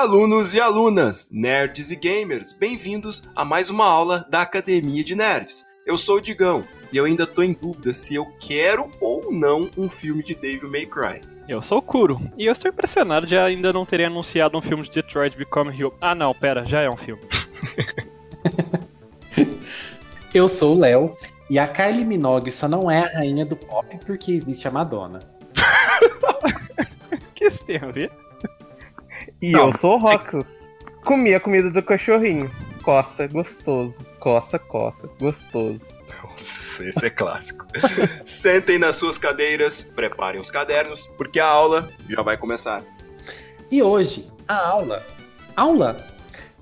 Alunos e alunas, nerds e gamers, bem-vindos a mais uma aula da Academia de Nerds. Eu sou o Digão e eu ainda tô em dúvida se eu quero ou não um filme de Devil May Cry. Eu sou o Kuro, e eu estou impressionado de ainda não terem anunciado um filme de Detroit Become Human. Ah não, pera, já é um filme. eu sou o Léo, e a Kylie Minogue só não é a rainha do pop porque existe a Madonna. que isso tem a ver? E não, eu sou o Roxas. Comi a comida do cachorrinho. Coça, gostoso. Coça, coça, gostoso. Nossa, esse é clássico. Sentem nas suas cadeiras, preparem os cadernos, porque a aula já vai começar. E hoje, a aula. Aula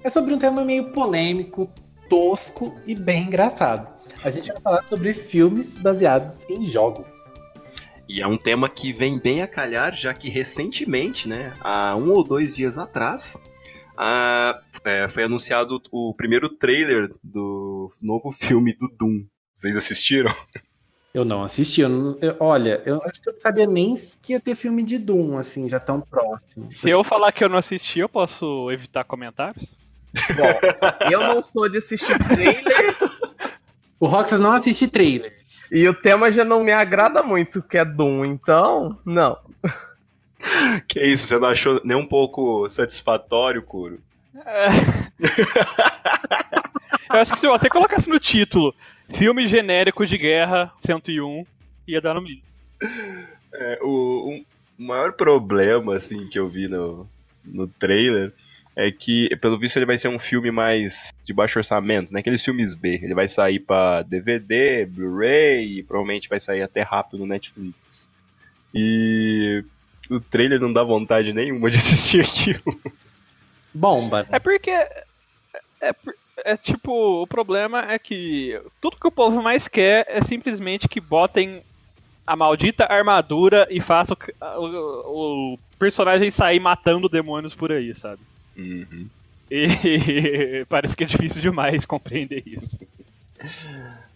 é sobre um tema meio polêmico, tosco e bem engraçado. A gente vai falar sobre filmes baseados em jogos. E é um tema que vem bem a calhar, já que recentemente, né, há um ou dois dias atrás, a, é, foi anunciado o primeiro trailer do novo filme do Doom. Vocês assistiram? Eu não assisti. Eu não, eu, olha, eu acho que eu não sabia nem que ia ter filme de Doom, assim, já tão próximo. Se eu falar que eu não assisti, eu posso evitar comentários? Bom, eu não sou de assistir trailer. O Roxas não assiste trailers. E o tema já não me agrada muito, que é Doom, então, não. Que isso, você não achou nem um pouco satisfatório, Kuro? É. Eu acho que se você colocasse no título filme genérico de guerra 101, ia dar no mínimo. É, o, um, o maior problema, assim, que eu vi no, no trailer é que, pelo visto, ele vai ser um filme mais de baixo orçamento, né? Aqueles filmes B. Ele vai sair para DVD, Blu-ray e provavelmente vai sair até rápido no Netflix. E o trailer não dá vontade nenhuma de assistir aquilo. Bomba. É porque. É, é, é, tipo, o problema é que tudo que o povo mais quer é simplesmente que botem a maldita armadura e façam o, o, o personagem sair matando demônios por aí, sabe? Uhum. E parece que é difícil demais compreender isso.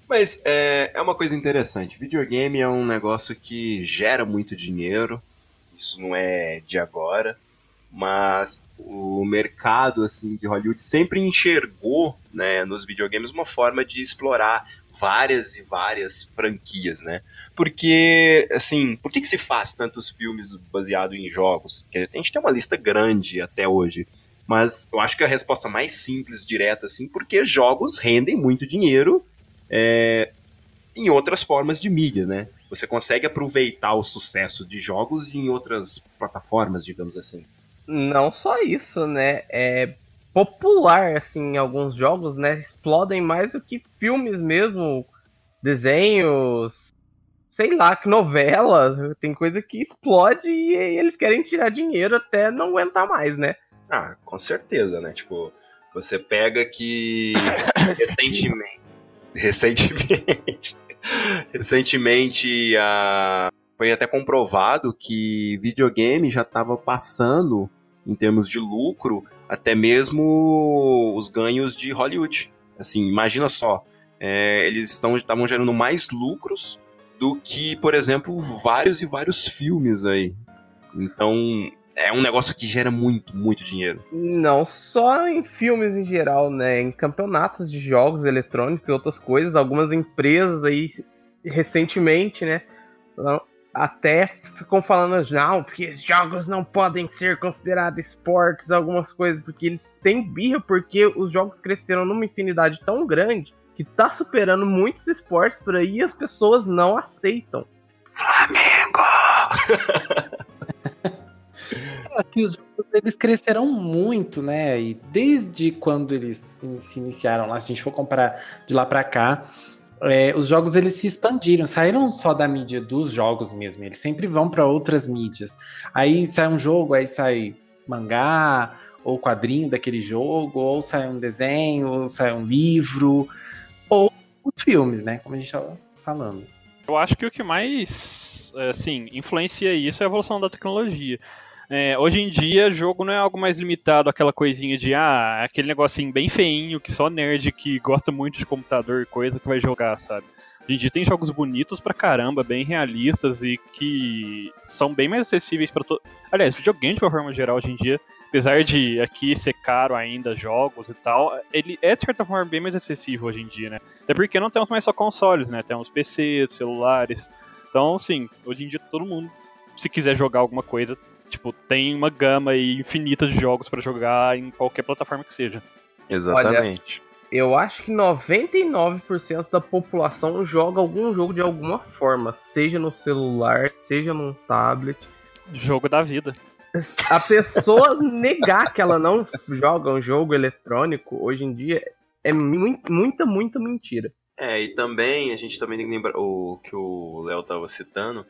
Mas é, é uma coisa interessante. Videogame é um negócio que gera muito dinheiro. Isso não é de agora. Mas o mercado assim de Hollywood sempre enxergou né, nos videogames uma forma de explorar várias e várias franquias, né? Porque, assim, por que, que se faz tantos filmes baseados em jogos? Porque a gente tem uma lista grande até hoje. Mas eu acho que a resposta mais simples, direta, assim, porque jogos rendem muito dinheiro é, em outras formas de mídia, né? Você consegue aproveitar o sucesso de jogos em outras plataformas, digamos assim. Não só isso, né? É popular, assim, alguns jogos, né? Explodem mais do que filmes mesmo, desenhos, sei lá, que novela. Tem coisa que explode e eles querem tirar dinheiro até não aguentar mais, né? Ah, com certeza, né? Tipo, você pega que recentemente. recentemente. recentemente a, foi até comprovado que videogame já estava passando, em termos de lucro, até mesmo os ganhos de Hollywood. Assim, imagina só, é, eles estavam gerando mais lucros do que, por exemplo, vários e vários filmes aí. Então, é um negócio que gera muito, muito dinheiro. Não só em filmes em geral, né? Em campeonatos de jogos eletrônicos e outras coisas, algumas empresas aí recentemente, né? Até ficam falando, não, porque os jogos não podem ser considerados esportes, algumas coisas, porque eles têm birra, porque os jogos cresceram numa infinidade tão grande que tá superando muitos esportes por aí e as pessoas não aceitam. Flamengo! que os jogos eles cresceram muito, né? E desde quando eles se iniciaram lá, se a gente for comparar de lá para cá, é, os jogos eles se expandiram, saíram só da mídia dos jogos mesmo, eles sempre vão para outras mídias. Aí sai um jogo, aí sai mangá, ou quadrinho daquele jogo, ou sai um desenho, ou sai um livro, ou filmes, né? Como a gente estava falando. Eu acho que o que mais assim, influencia isso é a evolução da tecnologia. É, hoje em dia, jogo não é algo mais limitado àquela coisinha de, ah, aquele negocinho bem feinho que só nerd que gosta muito de computador e coisa que vai jogar, sabe? Hoje em dia tem jogos bonitos pra caramba, bem realistas e que são bem mais acessíveis para todo. Aliás, videogame de uma forma geral hoje em dia apesar de aqui ser caro ainda jogos e tal, ele é de certa forma bem mais acessível hoje em dia, né? Até porque não temos mais só consoles, né? Temos PCs, celulares. Então, sim, hoje em dia todo mundo, se quiser jogar alguma coisa, tipo, tem uma gama infinita de jogos para jogar em qualquer plataforma que seja. Exatamente. Olha, eu acho que 99% da população joga algum jogo de alguma forma, seja no celular, seja num tablet. Jogo da vida. A pessoa negar que ela não joga um jogo eletrônico hoje em dia é muita, muita mentira. É, e também a gente também tem que lembrar o que o Léo estava citando,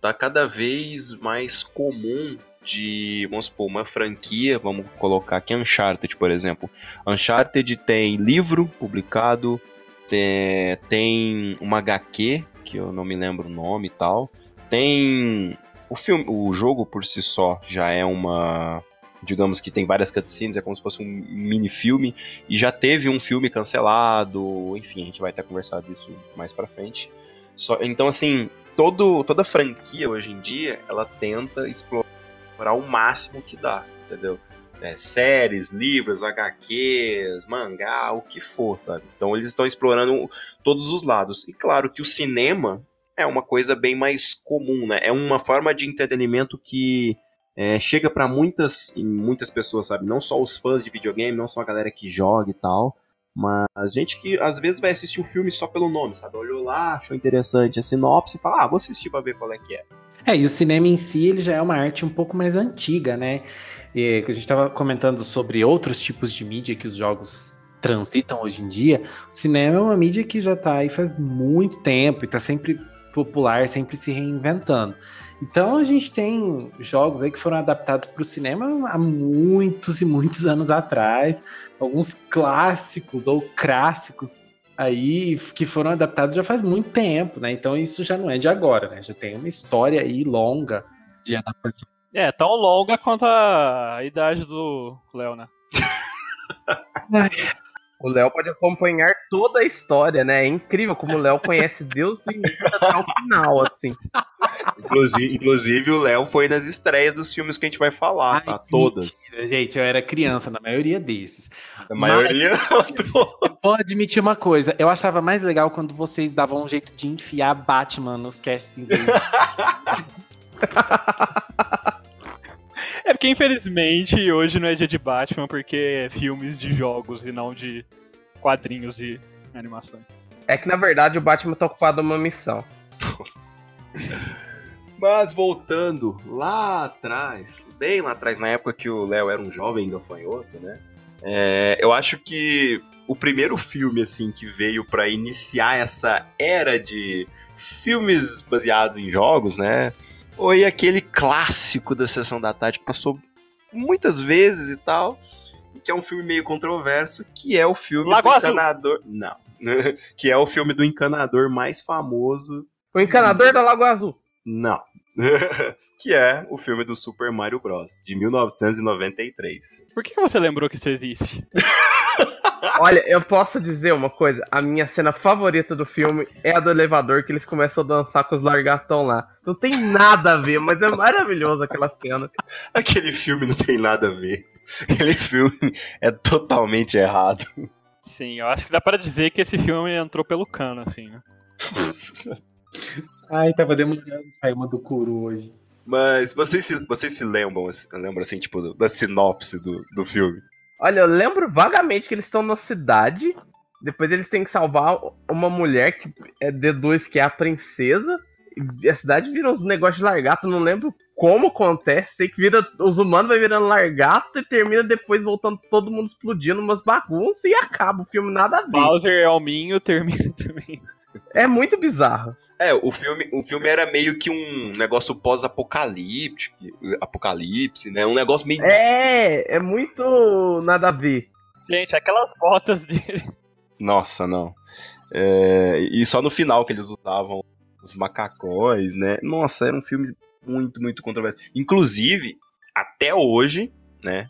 tá cada vez mais comum de, vamos supor, uma franquia, vamos colocar aqui Uncharted, por exemplo. Uncharted tem livro publicado, tem, tem uma HQ, que eu não me lembro o nome e tal. Tem o filme, o jogo por si só já é uma, digamos que tem várias cutscenes, é como se fosse um mini filme e já teve um filme cancelado, enfim, a gente vai até conversar disso mais para frente. Só, então assim, todo, toda franquia hoje em dia, ela tenta explorar o máximo que dá, entendeu? É, séries, livros, HQs, mangá, o que for, sabe? Então eles estão explorando todos os lados. E claro que o cinema é uma coisa bem mais comum, né? É uma forma de entretenimento que é, chega para muitas, muitas pessoas, sabe? Não só os fãs de videogame, não só a galera que joga e tal, mas gente que às vezes vai assistir o um filme só pelo nome, sabe? Olhou lá, achou interessante a sinopse e fala, ah, vou assistir pra ver qual é que é. É, e o cinema em si, ele já é uma arte um pouco mais antiga, né? E, a gente estava comentando sobre outros tipos de mídia que os jogos transitam hoje em dia. O cinema é uma mídia que já está aí faz muito tempo e está sempre popular, sempre se reinventando. Então a gente tem jogos aí que foram adaptados para o cinema há muitos e muitos anos atrás, alguns clássicos ou clássicos aí que foram adaptados já faz muito tempo, né? Então isso já não é de agora, né? Já tem uma história aí longa de adaptação. É, tão longa quanto a idade do Léo, né? O Léo pode acompanhar toda a história, né? É incrível como o Léo conhece Deus do início até o final, assim. Inclusive, inclusive o Léo foi nas estreias dos filmes que a gente vai falar, Ai, tá? Todas. Mentira, gente, eu era criança na maioria desses. A maioria Mas, Vou admitir uma coisa, eu achava mais legal quando vocês davam um jeito de enfiar Batman nos casts inglês. É porque, infelizmente, hoje não é dia de Batman, porque é filmes de jogos e não de quadrinhos e animações. É que, na verdade, o Batman tá ocupado numa missão. Nossa. Mas voltando lá atrás, bem lá atrás, na época que o Léo era um jovem gafanhoto, né? É, eu acho que o primeiro filme, assim, que veio para iniciar essa era de filmes baseados em jogos, né? Foi aquele clássico da Sessão da Tarde que passou muitas vezes e tal, que é um filme meio controverso, que é o filme Lago do Azul. encanador. Não. que é o filme do encanador mais famoso. O encanador da Lagoa Azul. Não. que é o filme do Super Mario Bros. de 1993. Por que você lembrou que isso existe? Olha, eu posso dizer uma coisa. A minha cena favorita do filme é a do elevador, que eles começam a dançar com os largatão lá. Não tem nada a ver, mas é maravilhoso aquela cena. Aquele filme não tem nada a ver. Aquele filme é totalmente errado. Sim, eu acho que dá para dizer que esse filme entrou pelo cano, assim, né? Ai, tava demorando sair uma do Kuro hoje. Mas vocês se, vocês se lembram, lembram assim, tipo, da sinopse do, do filme? Olha, eu lembro vagamente que eles estão na cidade. Depois eles têm que salvar uma mulher que é D2, que é a princesa. E a cidade vira uns negócios de largato. Não lembro como acontece. Sei que vira. Os humanos vai virando largato e termina depois voltando todo mundo explodindo umas bagunças e acaba o filme nada a ver. Bowser Elminho termina também. É muito bizarro. É, o filme, o filme era meio que um negócio pós-apocalíptico, apocalipse, né? Um negócio meio. É, é muito nada a ver. Gente, aquelas botas dele. Nossa, não. É, e só no final que eles usavam os macacões, né? Nossa, era um filme muito, muito controverso. Inclusive, até hoje, né?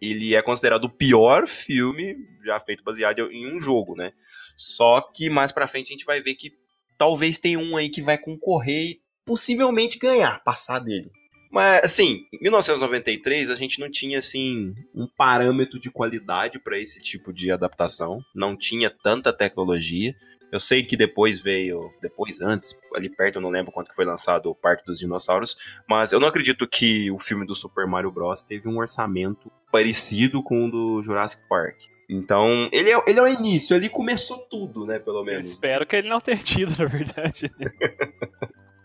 Ele é considerado o pior filme já feito baseado em um jogo, né? Só que mais pra frente a gente vai ver que talvez tenha um aí que vai concorrer e possivelmente ganhar, passar dele. Mas, assim, em 1993 a gente não tinha, assim, um parâmetro de qualidade para esse tipo de adaptação. Não tinha tanta tecnologia. Eu sei que depois veio, depois, antes, ali perto, eu não lembro quanto que foi lançado o Parque dos Dinossauros, mas eu não acredito que o filme do Super Mario Bros. teve um orçamento parecido com o do Jurassic Park. Então, ele é, ele é o início, ele começou tudo, né, pelo menos. Eu espero que ele não tenha tido, na verdade.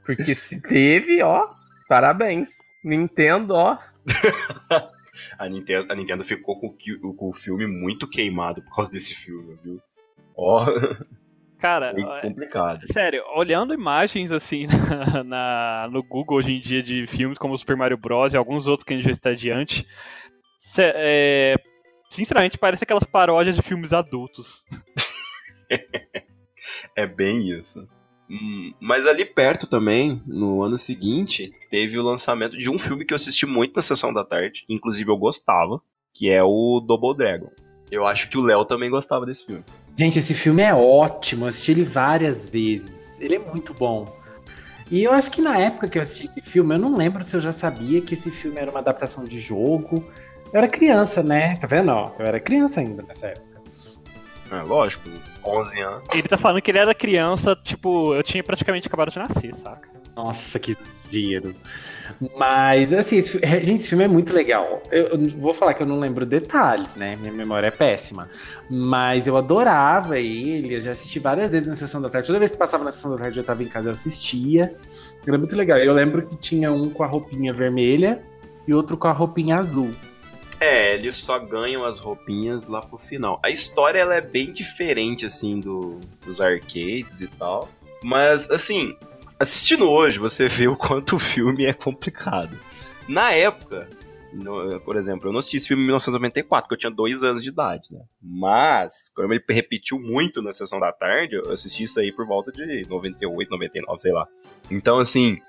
Porque se teve, ó, Parabéns. Nintendo, ó. a, Nintendo, a Nintendo ficou com, com, o filme muito queimado por causa desse filme, viu? Ó. Cara, é complicado. Sério, olhando imagens assim na, na, no Google hoje em dia de filmes como Super Mario Bros. e alguns outros que a gente já está adiante, é, sinceramente parece aquelas paródias de filmes adultos. é bem isso. Hum, mas ali perto também, no ano seguinte, teve o lançamento de um filme que eu assisti muito na sessão da tarde, inclusive eu gostava, que é o Double Dragon. Eu acho que o Léo também gostava desse filme. Gente, esse filme é ótimo, eu assisti ele várias vezes. Ele é muito bom. E eu acho que na época que eu assisti esse filme, eu não lembro se eu já sabia que esse filme era uma adaptação de jogo. Eu era criança, né? Tá vendo? Eu era criança ainda nessa época. É, lógico, 11 anos. Ele tá falando que ele era criança, tipo, eu tinha praticamente acabado de nascer, saca? Nossa, que exagero. Mas, assim, esse, gente, esse filme é muito legal. Eu, eu, vou falar que eu não lembro detalhes, né? Minha memória é péssima. Mas eu adorava ele, eu já assisti várias vezes na sessão da tarde. Toda vez que passava na sessão da tarde eu tava em casa, eu assistia. Era muito legal. Eu lembro que tinha um com a roupinha vermelha e outro com a roupinha azul. É, eles só ganham as roupinhas lá pro final. A história ela é bem diferente, assim, do, dos arcades e tal. Mas, assim, assistindo hoje, você vê o quanto o filme é complicado. Na época, no, por exemplo, eu não assisti esse filme em 1994, porque eu tinha dois anos de idade, né? Mas, como ele repetiu muito na sessão da tarde, eu assisti isso aí por volta de 98, 99, sei lá. Então, assim,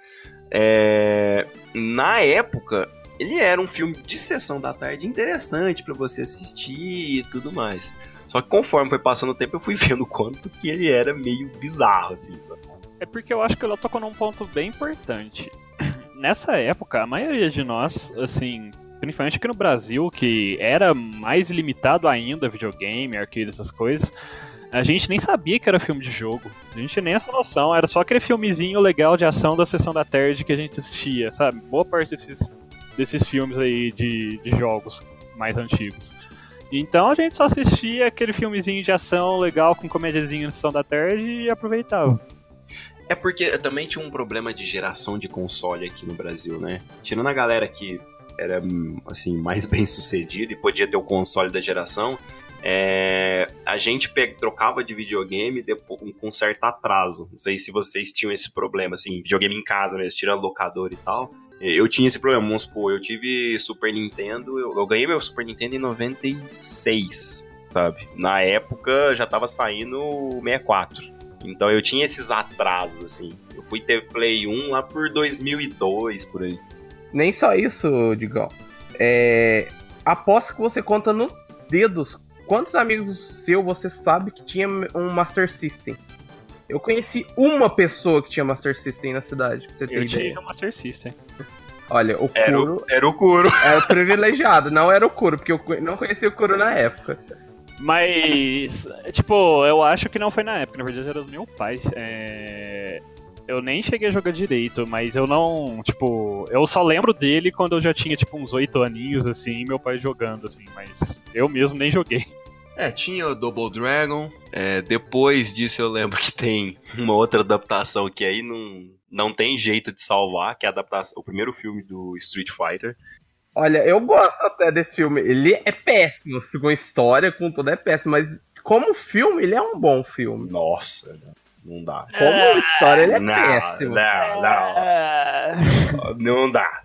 é... na época, ele era um filme de sessão da tarde interessante para você assistir e tudo mais. Só que conforme foi passando o tempo, eu fui vendo quanto que ele era meio bizarro, assim, sabe? É porque eu acho que ela tocou num ponto bem importante. Nessa época, a maioria de nós, assim, principalmente aqui no Brasil, que era mais limitado ainda videogame, arcade, essas coisas, a gente nem sabia que era filme de jogo. A gente nem essa noção. Era só aquele filmezinho legal de ação da sessão da tarde que a gente assistia, sabe? Boa parte desses desses filmes aí de, de jogos mais antigos. Então a gente só assistia aquele filmezinho de ação legal com comédiazinha na sessão da tarde e aproveitava. É porque também tinha um problema de geração de console aqui no Brasil, né? Tirando a galera que era assim mais bem sucedida e podia ter o console da geração, é, a gente trocava de videogame depois, com certo atraso. Não sei se vocês tinham esse problema, assim, videogame em casa mesmo, tirando locador e tal. Eu tinha esse problema, vamos supor, eu tive Super Nintendo, eu, eu, ganhei meu Super Nintendo em 96, sabe? Na época já tava saindo o 64. Então eu tinha esses atrasos, assim. Eu fui ter Play 1 lá por 2002, por aí. Nem só isso, Digão. É... Aposto que você conta nos dedos quantos amigos seu você sabe que tinha um Master System. Eu conheci uma pessoa que tinha Master System na cidade, pra você ter eu ideia. Eu tinha Master System. Olha, o era Kuro. O, era o Kuro. Era privilegiado, não era o Kuro, porque eu não conhecia o Kuro na época. Mas, tipo, eu acho que não foi na época, na verdade era do meu pai. É... Eu nem cheguei a jogar direito, mas eu não, tipo, eu só lembro dele quando eu já tinha, tipo, uns oito aninhos, assim, meu pai jogando, assim, mas eu mesmo nem joguei. É, tinha o Double Dragon. É, depois disso eu lembro que tem uma outra adaptação que aí não, não tem jeito de salvar, que é a adaptação, o primeiro filme do Street Fighter. Olha, eu gosto até desse filme. Ele é péssimo, com história, com tudo é péssimo, mas como filme, ele é um bom filme. Nossa, não dá. Como história, ele é não, péssimo. Não, não. Não dá.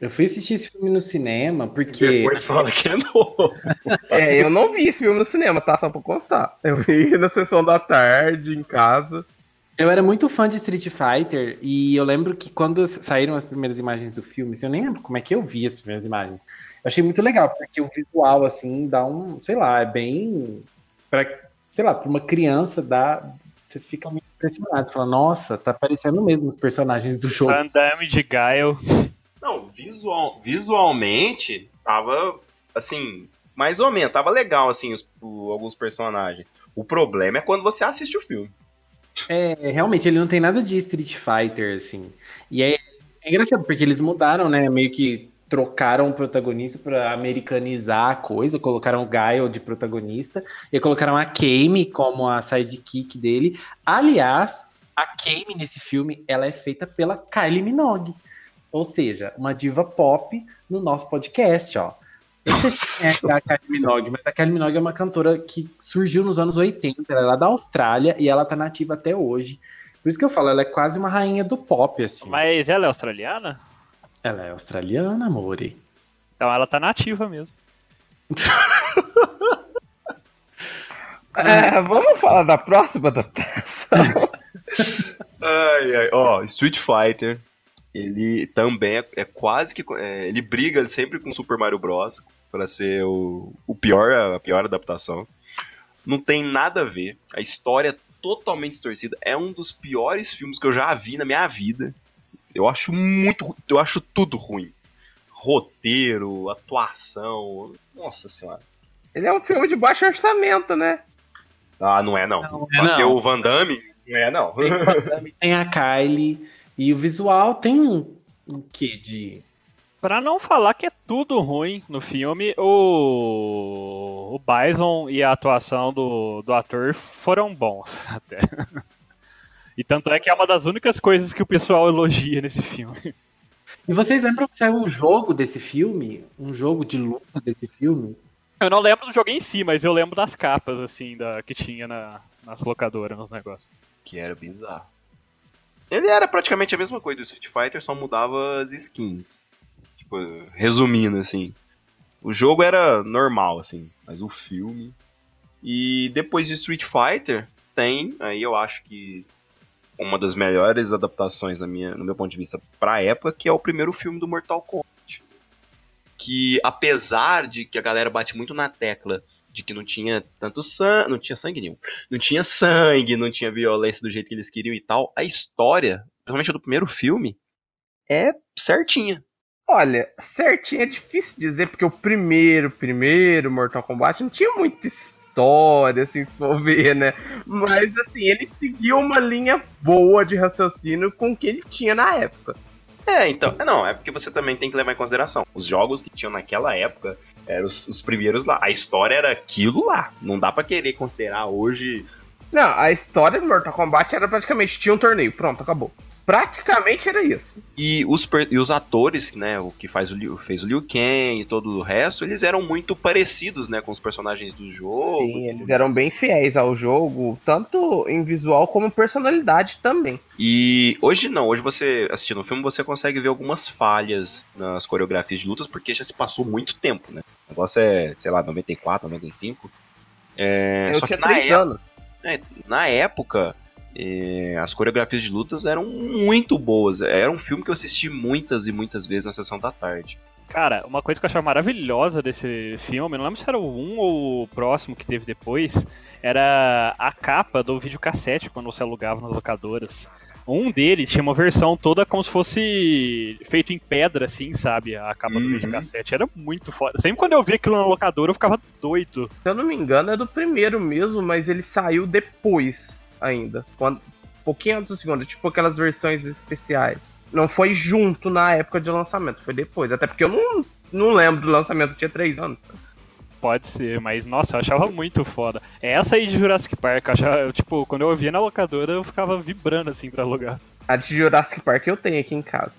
Eu fui assistir esse filme no cinema porque. Depois fala que é novo. é, eu não vi filme no cinema, tá? Só pra constar. Eu vi na sessão da tarde, em casa. Eu era muito fã de Street Fighter e eu lembro que quando saíram as primeiras imagens do filme, assim, eu nem lembro como é que eu vi as primeiras imagens. Eu achei muito legal, porque o visual, assim, dá um, sei lá, é bem. Pra, sei lá, pra uma criança dá. Você fica muito impressionado. Você fala, nossa, tá parecendo mesmo os personagens do jogo. Andame de Gaio. Não, visual, visualmente tava assim, mais ou menos, tava legal assim os, o, alguns personagens. O problema é quando você assiste o filme. É, realmente, ele não tem nada de Street Fighter, assim. E é, é engraçado, porque eles mudaram, né? Meio que trocaram o protagonista para americanizar a coisa, colocaram o Gaio de protagonista e colocaram a Kame como a sidekick dele. Aliás, a Kame nesse filme, ela é feita pela Kylie Minogue. Ou seja, uma diva pop no nosso podcast, ó. Eu não sei se é a Kylie Minogue, mas a Kylie Minogue é uma cantora que surgiu nos anos 80, ela é lá da Austrália e ela tá nativa até hoje. Por isso que eu falo, ela é quase uma rainha do pop, assim. Mas ela é australiana? Ela é australiana, amore. Então ela tá nativa mesmo. É, vamos falar da próxima adaptação. Ai, ai, ó, Street Fighter, ele também é, é quase que. é, ele briga sempre com Super Mario Bros. para ser o, o pior, a pior adaptação. Não tem nada a ver. A história é totalmente distorcida. É um dos piores filmes que eu já vi na minha vida. Eu acho muito. Eu acho tudo ruim. Roteiro, atuação. Nossa senhora. Ele é um filme de baixo orçamento, né? Ah, não é não. Não é não. o Van Damme? Não é não. Tem a Kylie e o visual tem um, um quê de. Pra não falar que é tudo ruim no filme, o, o Bison e a atuação do, do ator foram bons até. E tanto é que é uma das únicas coisas que o pessoal elogia nesse filme. E vocês lembram que saiu um jogo desse filme? Um jogo de luta desse filme? Eu não lembro do jogo em si, mas eu lembro das capas, assim, da, que tinha na, nas locadoras, nos negócios. Que era bizarro. Ele era praticamente a mesma coisa do Street Fighter, só mudava as skins. Tipo, resumindo, assim. O jogo era normal, assim, mas o filme. E depois de Street Fighter, tem, aí eu acho que uma das melhores adaptações na minha, no meu ponto de vista pra época, que é o primeiro filme do Mortal Kombat. Que apesar de que a galera bate muito na tecla de que não tinha tanto sangue, não tinha sangue nenhum, não tinha sangue, não tinha violência do jeito que eles queriam e tal, a história, principalmente a do primeiro filme, é certinha. Olha, certinho é difícil dizer, porque o primeiro, primeiro Mortal Kombat não tinha muita história, assim, se for ver, né? Mas, assim, ele seguiu uma linha boa de raciocínio com o que ele tinha na época. É, então, é, não, é porque você também tem que levar em consideração. Os jogos que tinham naquela época eram os, os primeiros lá. A história era aquilo lá. Não dá pra querer considerar hoje. Não, a história do Mortal Kombat era praticamente, tinha um torneio, pronto, acabou. Praticamente era isso. E os, e os atores, né, o que faz o Liu, fez o Liu Kang e todo o resto, eles eram muito parecidos, né, com os personagens do jogo. Sim, eles eram bem fiéis ao jogo, tanto em visual como personalidade também. E hoje não, hoje você assistindo o filme, você consegue ver algumas falhas nas coreografias de lutas, porque já se passou muito tempo, né? O negócio é, sei lá, 94, 95. É, Eu só que tinha na três época, anos. é, na época, é, as coreografias de lutas eram muito boas. Era um filme que eu assisti muitas e muitas vezes na sessão da tarde. Cara, uma coisa que eu achava maravilhosa desse filme, não lembro se era o 1 ou o próximo que teve depois, era a capa do videocassete quando você alugava nas locadoras. Um deles tinha uma versão toda como se fosse feito em pedra, assim, sabe? A capa do Uhum. videocassete. Era muito foda. Sempre quando eu via aquilo na locadora, eu ficava doido. Se eu não me engano, é do primeiro mesmo, mas ele saiu depois ainda. Quando, um pouquinho antes do segundo, tipo aquelas versões especiais. Não foi junto na época de lançamento, foi depois. Até porque eu não, não lembro do lançamento, eu tinha três anos. Pode ser, mas nossa, eu achava muito foda. Essa aí de Jurassic Park, eu achava, eu, tipo, quando eu ouvia na locadora, eu ficava vibrando assim pra alugar. A de Jurassic Park eu tenho aqui em casa.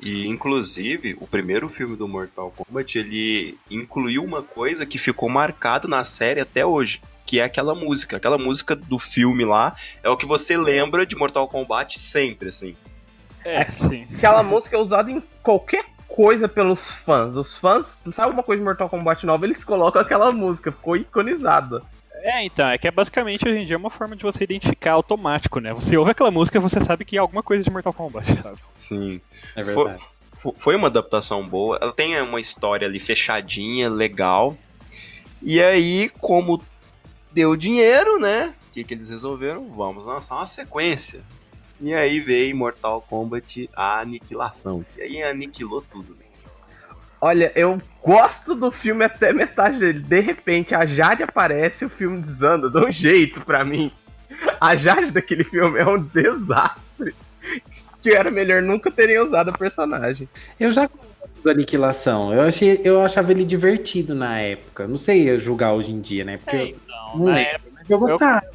E, inclusive, o primeiro filme do Mortal Kombat, ele incluiu uma coisa que ficou marcado na série até hoje, que é aquela música. Aquela música do filme lá é o que você lembra de Mortal Kombat sempre, assim. É, sim. Aquela música é usada em qualquer coisa pelos fãs. Os fãs, sabe alguma coisa de Mortal Kombat nova, eles colocam aquela música, ficou iconizada. É, então, é que é basicamente hoje em dia uma forma de você identificar automático, né? Você ouve aquela música, você sabe que é alguma coisa de Mortal Kombat, sabe? Sim. É Foi, verdade. fo- foi uma adaptação boa. Ela tem uma história ali fechadinha, legal. E aí, como deu dinheiro, né? O que, que eles resolveram? Vamos lançar uma sequência. E aí veio Mortal Kombat a aniquilação, que aí aniquilou tudo. Né? Olha, eu gosto do filme até metade dele. De repente, a Jade aparece e o filme desanda de um jeito pra mim. A Jade daquele filme é um desastre. Que era melhor nunca terem usado o personagem. Eu já do Aniquilação. Eu, achei, eu achava ele divertido na época. Não sei julgar hoje em dia, né? Porque É, eu, então, não na lembro, época- mas eu gostava.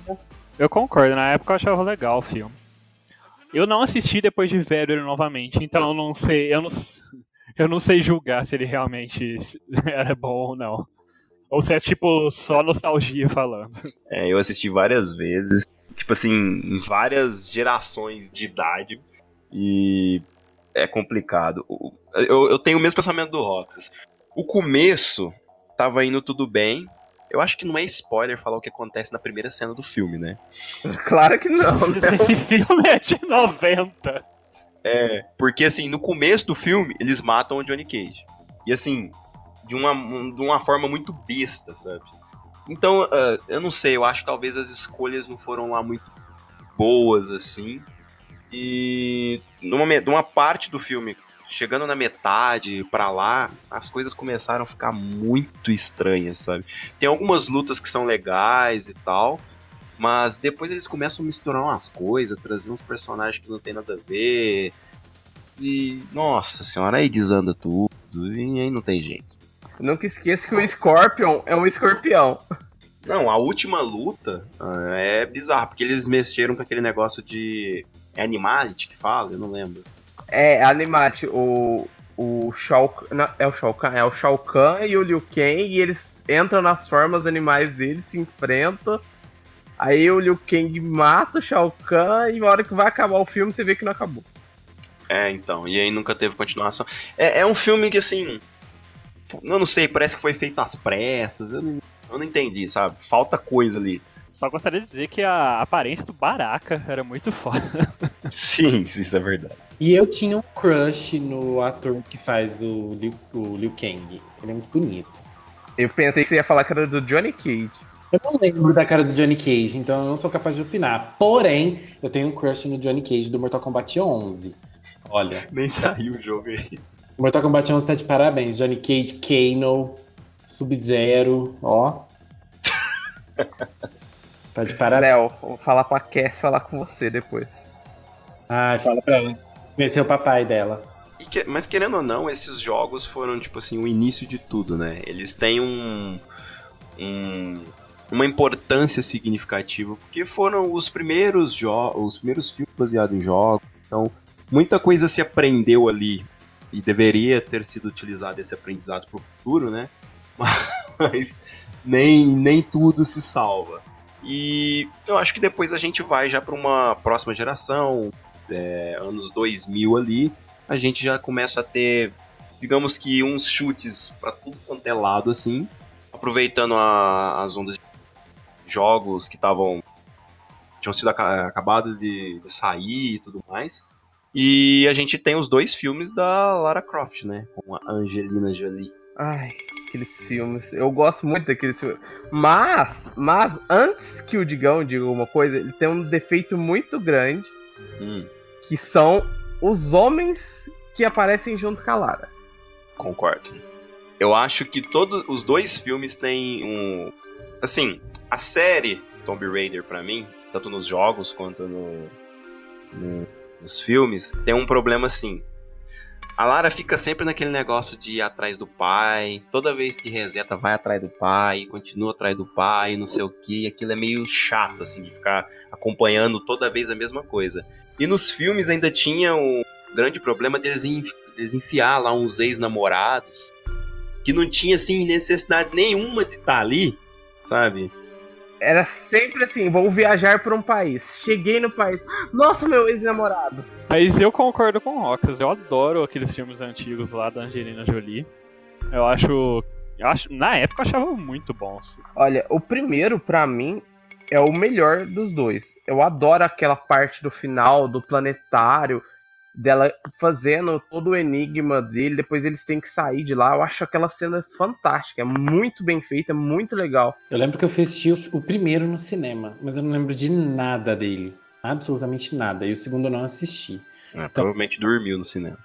Eu concordo, na época eu achava legal o filme. Eu não assisti depois de velho ele novamente, então eu não sei, eu não, eu não sei julgar se ele realmente era bom ou não. Ou se é tipo só nostalgia falando. É, eu assisti várias vezes, tipo assim, em várias gerações de idade, e é complicado. Eu, eu tenho o mesmo pensamento do Roxas. O começo tava indo tudo bem. Eu acho que não é spoiler falar o que acontece na primeira cena do filme, né? Claro que não, né? Esse filme é de 90. É, porque assim, no começo do filme, eles matam o Johnny Cage. E assim, de uma, um- de uma forma muito besta, sabe? Então, ah, eu não sei, eu acho que talvez as escolhas não foram lá muito boas, assim. E numa, numa parte do filme, chegando na metade pra lá, as coisas começaram a ficar muito estranhas, sabe? Tem algumas lutas que são legais e tal, mas depois eles começam a misturar umas coisas, trazer uns personagens que não tem nada a ver. E, nossa senhora, aí desanda tudo, e aí não tem jeito. Nunca esqueça que o Scorpion é um escorpião. Não, a última luta ah, é bizarra, porque eles mexeram com aquele negócio de. É Animality que fala? Eu não lembro. É, Animate, o. O Shao não, É o Shao Kahn? É o Shao Kahn e o Liu Kang, e eles entram nas formas animais deles, se enfrentam. Aí o Liu Kang mata o Shao Kahn e na hora que vai acabar o filme você vê que não acabou. É, então, e aí nunca teve continuação. É, é um filme que, assim. Eu não sei, parece que foi feito às pressas. Eu não, eu não entendi, sabe? Falta coisa ali. Só gostaria de dizer que a aparência do Baraka era muito foda. Sim, isso é verdade. E eu tinha um crush no ator que faz o Liu, o Liu Kang. Ele é muito bonito. Eu pensei que você ia falar que era do Johnny Cage. Eu não lembro da cara do Johnny Cage, então eu não sou capaz de opinar. Porém, eu tenho um crush no Johnny Cage do Mortal Kombat 11. Olha, Nem saiu o jogo aí. Mortal Kombat 11 tá de parabéns. Johnny Cage, Kano, Sub-Zero, ó. tá de parabéns. Léo, vou falar pra Cass falar com você depois. Ai, fala pra ela. Conhecer o papai dela. E que- mas querendo ou não, esses jogos foram, tipo assim, o início de tudo, né? Eles têm um, um- uma importância significativa, porque foram os primeiros jogos, os primeiros filmes baseados em jogos. Então, muita coisa se aprendeu ali e deveria ter sido utilizado esse aprendizado para o futuro, né? Mas nem, nem tudo se salva. E eu acho que depois a gente vai já para uma próxima geração, é, anos 2000 ali, a gente já começa a ter, digamos que uns chutes para tudo quanto é lado, assim, aproveitando a- as ondas de jogos que estavam tinham sido aca- acabado de, de sair e tudo mais. E a gente tem os dois filmes da Lara Croft, né? Com a Angelina Jolie. Ai, aqueles filmes. Eu gosto muito daqueles filmes. Mas, mas, antes que o Digão diga alguma coisa, ele tem um defeito muito grande, Hum, que são os homens que aparecem junto com a Lara. concordo. Eu acho que todos os dois filmes têm um. Assim, a série Tomb Raider, pra mim, tanto nos jogos quanto no, no- nos filmes, tem um problema assim. A Lara fica sempre naquele negócio de ir atrás do pai. Toda vez que reseta, vai atrás do pai, continua atrás do pai, não sei o que. Aquilo é meio chato, assim, de ficar acompanhando toda vez a mesma coisa. E nos filmes ainda tinha o grande problema deles enf- deles enfiar lá uns ex-namorados que não tinha, assim, necessidade nenhuma de estar ali, sabe? Era sempre assim, vou viajar para um país. Cheguei no país. Nossa, meu ex-namorado. Mas eu concordo com o Roxas, eu adoro aqueles filmes antigos lá da Angelina Jolie. Eu acho. Eu acho na época eu achava muito bons. Olha, o primeiro, pra mim, é o melhor dos dois. Eu adoro aquela parte do final, do planetário, dela fazendo todo o enigma dele, depois eles têm que sair de lá. Eu acho aquela cena fantástica, é muito bem feita, muito legal. Eu lembro que eu assisti o, o primeiro no cinema, mas eu não lembro de nada dele. Absolutamente nada. E o segundo eu não assisti. É, provavelmente dormiu no cinema.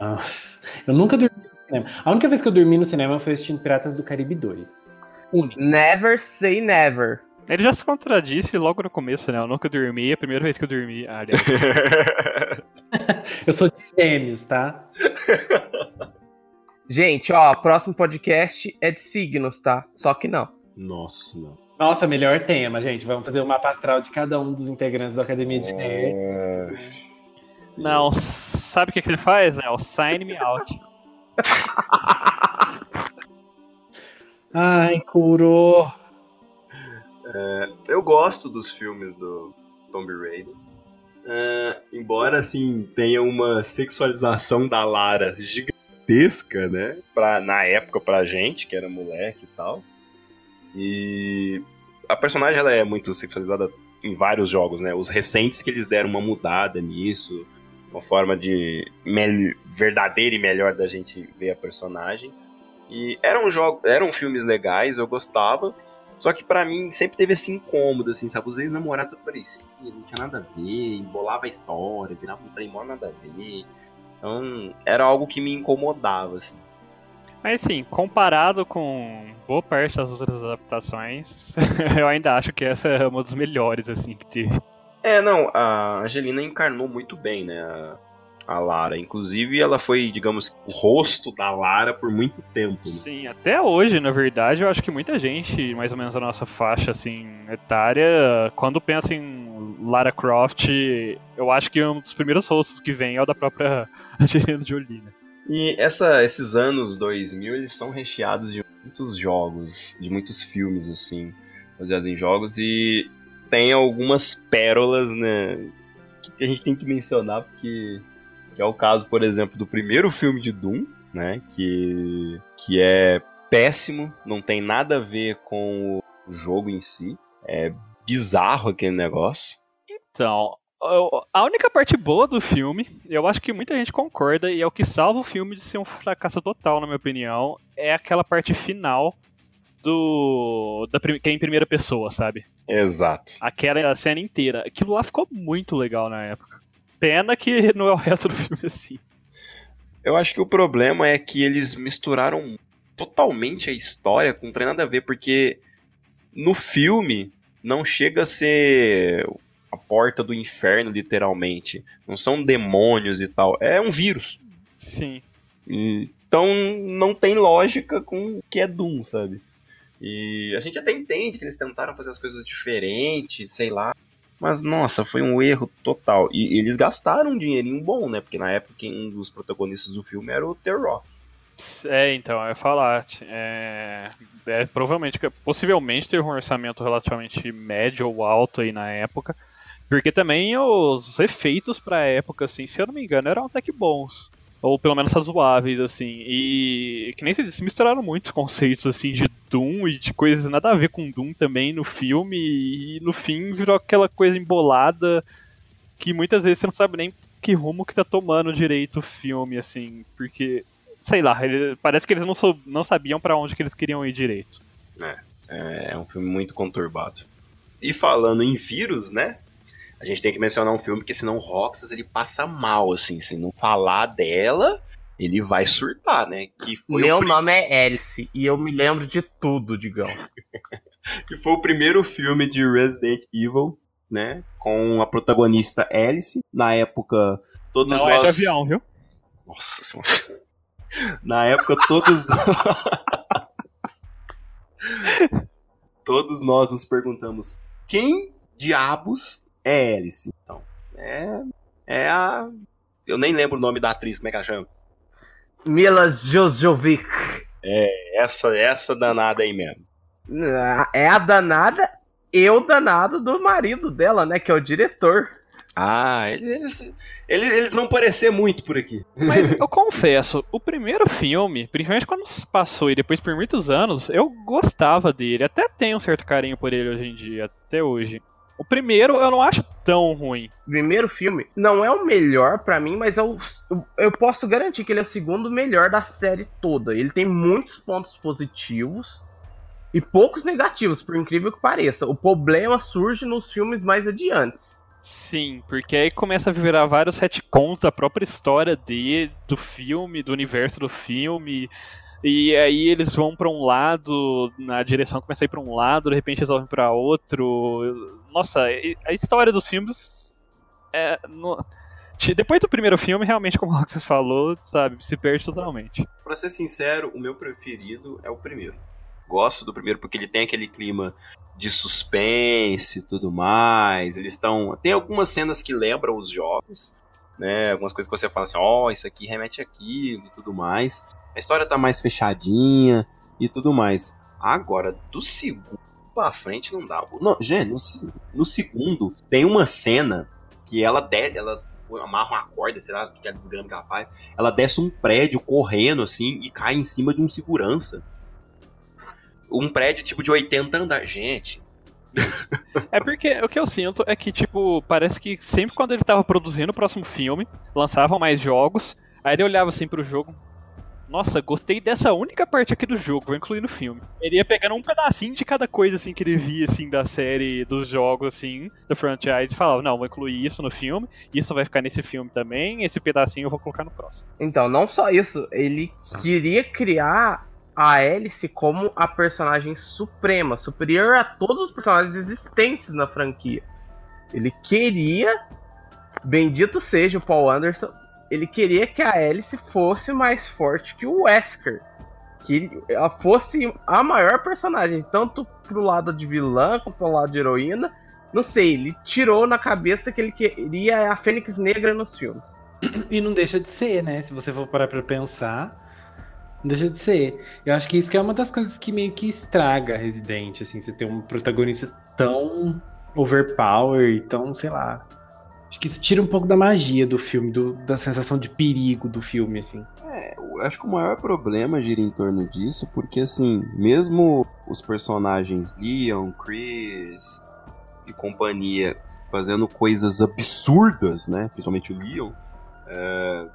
Nossa, eu nunca dormi no cinema. A única vez que eu dormi no cinema foi assistindo Piratas do Caribe 2. Único. Never say never. Ele já se contradisse logo no começo, né? Eu nunca dormi, é a primeira vez que eu dormi. Ah, aliás. eu sou de gêmeos, tá? Gente, ó, próximo podcast é de signos, tá? Só que não. Nossa, não. Nossa, melhor tema, gente. Vamos fazer o mapa astral de cada um dos integrantes da Academia de Nerds. Não, sabe o que, que ele faz? É o sign me out. Ai, curou. É, eu gosto dos filmes do Tomb Raider. É, embora, assim, tenha uma sexualização da Lara gigantesca, né? Pra, na época pra gente, que era moleque e tal. E a personagem ela é muito sexualizada em vários jogos, né? Os recentes que eles deram uma mudada nisso, uma forma de verdadeira e melhor da gente ver a personagem. E eram jogos, eram filmes legais, eu gostava. Só que para mim sempre teve esse incômodo, assim, sabe? Os ex-namorados apareciam, não tinha nada a ver, embolava a história, virava um trem nada a ver. Então, era algo que me incomodava, assim. Mas assim, comparado com boa parte das outras adaptações, eu ainda acho que essa é uma das melhores, assim, que teve. É, não, a Angelina encarnou muito bem, né? A a Lara. Inclusive, ela foi, digamos, o rosto da Lara por muito tempo. Né? Sim, até hoje, na verdade, eu acho que muita gente, mais ou menos a nossa faixa assim, etária, quando pensa em Lara Croft, eu acho que um dos primeiros rostos que vem é o da própria Angelina Jolie. Né? E essa, esses anos 2000, eles são recheados de muitos jogos, de muitos filmes, assim, baseados em jogos, e tem algumas pérolas, né, que a gente tem que mencionar, porque que é o caso, por exemplo, do primeiro filme de Doom, né, que, que é péssimo, não tem nada a ver com o jogo em si, é bizarro aquele negócio. Então, a única parte boa do filme, eu acho que muita gente concorda, e é o que salva o filme de ser um fracasso total, na minha opinião, é aquela parte final do. Da, que é em primeira pessoa, sabe? Exato. Aquela cena inteira. Aquilo lá ficou muito legal na época. Pena que não é o resto do filme assim. Eu acho que o problema é que eles misturaram totalmente a história com não tem nada a ver, porque no filme não chega a ser a porta do inferno, literalmente. Não são demônios e tal. É um vírus. Sim. Então não tem lógica com o que é Doom, sabe? E a gente até entende que eles tentaram fazer as coisas diferentes, sei lá. Mas, nossa, foi um erro total. E, eles gastaram um dinheirinho bom, né? Porque na época um dos protagonistas do filme era o Terror. É, então, eu ia falar. É, é, provavelmente, possivelmente teve um orçamento relativamente médio ou alto aí na época. Porque também os efeitos pra época, assim, se eu não me engano, eram até que bons ou pelo menos razoáveis, assim. E que nem se disse, misturaram muitos conceitos, assim, de Doom e de coisas nada a ver com Doom também no filme, e no fim virou aquela coisa embolada que muitas vezes você não sabe nem que rumo que tá tomando direito o filme, assim, porque, sei lá, ele, parece que eles não, sou, não sabiam para onde que eles queriam ir direito. É, é um filme muito conturbado. E falando em vírus, né? A gente tem que mencionar um filme, porque senão o Roxas ele passa mal, assim. Se não falar dela, ele vai surtar, né? Que foi Meu nome é Alice e eu me lembro de tudo, digão. que foi o primeiro filme de Resident Evil, né? Com a protagonista Alice. Na época, todos não nós. Não é de avião, viu? Nossa senhora. Na época, todos. todos nós nos perguntamos quem diabos é Alice, então. É, é a. Eu nem lembro o nome da atriz, como é que ela chama? Mila Jojovic. É, essa, essa danada aí mesmo. É a danada e o danado do marido dela, né? Que é o diretor. Ah, eles, eles, eles vão parecer muito por aqui. Mas eu confesso, o primeiro filme, principalmente quando passou e depois por muitos anos, eu gostava dele. Até tenho um certo carinho por ele hoje em dia, até hoje. O primeiro eu não acho tão ruim. O primeiro filme não é o melhor para mim, mas eu, eu posso garantir que ele é o segundo melhor da série toda. Ele tem muitos pontos positivos e poucos negativos, por incrível que pareça. O problema surge nos filmes mais adiantes. Sim, porque aí começa a virar vários retcons da própria história de, do filme, do universo do filme. E aí eles vão para um lado, na direção começa a ir para um lado, de repente resolvem para outro. Nossa, a história dos filmes é, no, depois do primeiro filme, realmente, como Roxas falou, sabe, se perde totalmente. Pra ser sincero, o meu preferido é o primeiro. Gosto do primeiro porque ele tem aquele clima de suspense e tudo mais. Eles estão. Tem algumas cenas que lembram os jogos, né? Algumas coisas que você fala assim, ó, oh, isso aqui remete aquilo e tudo mais. A história tá mais fechadinha e tudo mais. Agora, do segundo pra frente não dá. Não, gente, no, no segundo tem uma cena que ela, de, ela amarra uma corda, sei lá, que é desgrama que ela faz. Ela desce um prédio correndo assim e cai em cima de um segurança. Um prédio tipo de 80 andares. Gente. É porque o que eu sinto é que, tipo, parece que sempre quando ele tava produzindo o próximo filme, lançavam mais jogos, aí ele olhava assim pro jogo, nossa, gostei dessa única parte aqui do jogo, vou incluir no filme. Ele ia pegando um pedacinho de cada coisa, assim, que ele via, assim, da série, dos jogos, assim, do franchise, e falava, não, vou incluir isso no filme, isso vai ficar nesse filme também, esse pedacinho eu vou colocar no próximo. Então, não só isso, ele queria criar a Alice como a personagem suprema, superior a todos os personagens existentes na franquia. Ele queria, bendito seja o Paul Anderson, ele queria que a Alice fosse mais forte que o Wesker. Que ela fosse a maior personagem, tanto pro lado de vilã quanto pro lado de heroína. Não sei, ele tirou na cabeça que ele queria a Fênix Negra nos filmes. E não deixa de ser, né? Se você for parar pra pensar, não deixa de ser. Eu acho que isso que é uma das coisas que meio que estraga Resident, assim, você ter um protagonista tão overpower, tão, sei lá, Acho que isso tira um pouco da magia do filme, do, da sensação de perigo do filme, assim. É, eu acho que o maior problema gira em torno disso, porque assim, mesmo os personagens Leon, Chris e companhia fazendo coisas absurdas, né? Principalmente o Leon, é,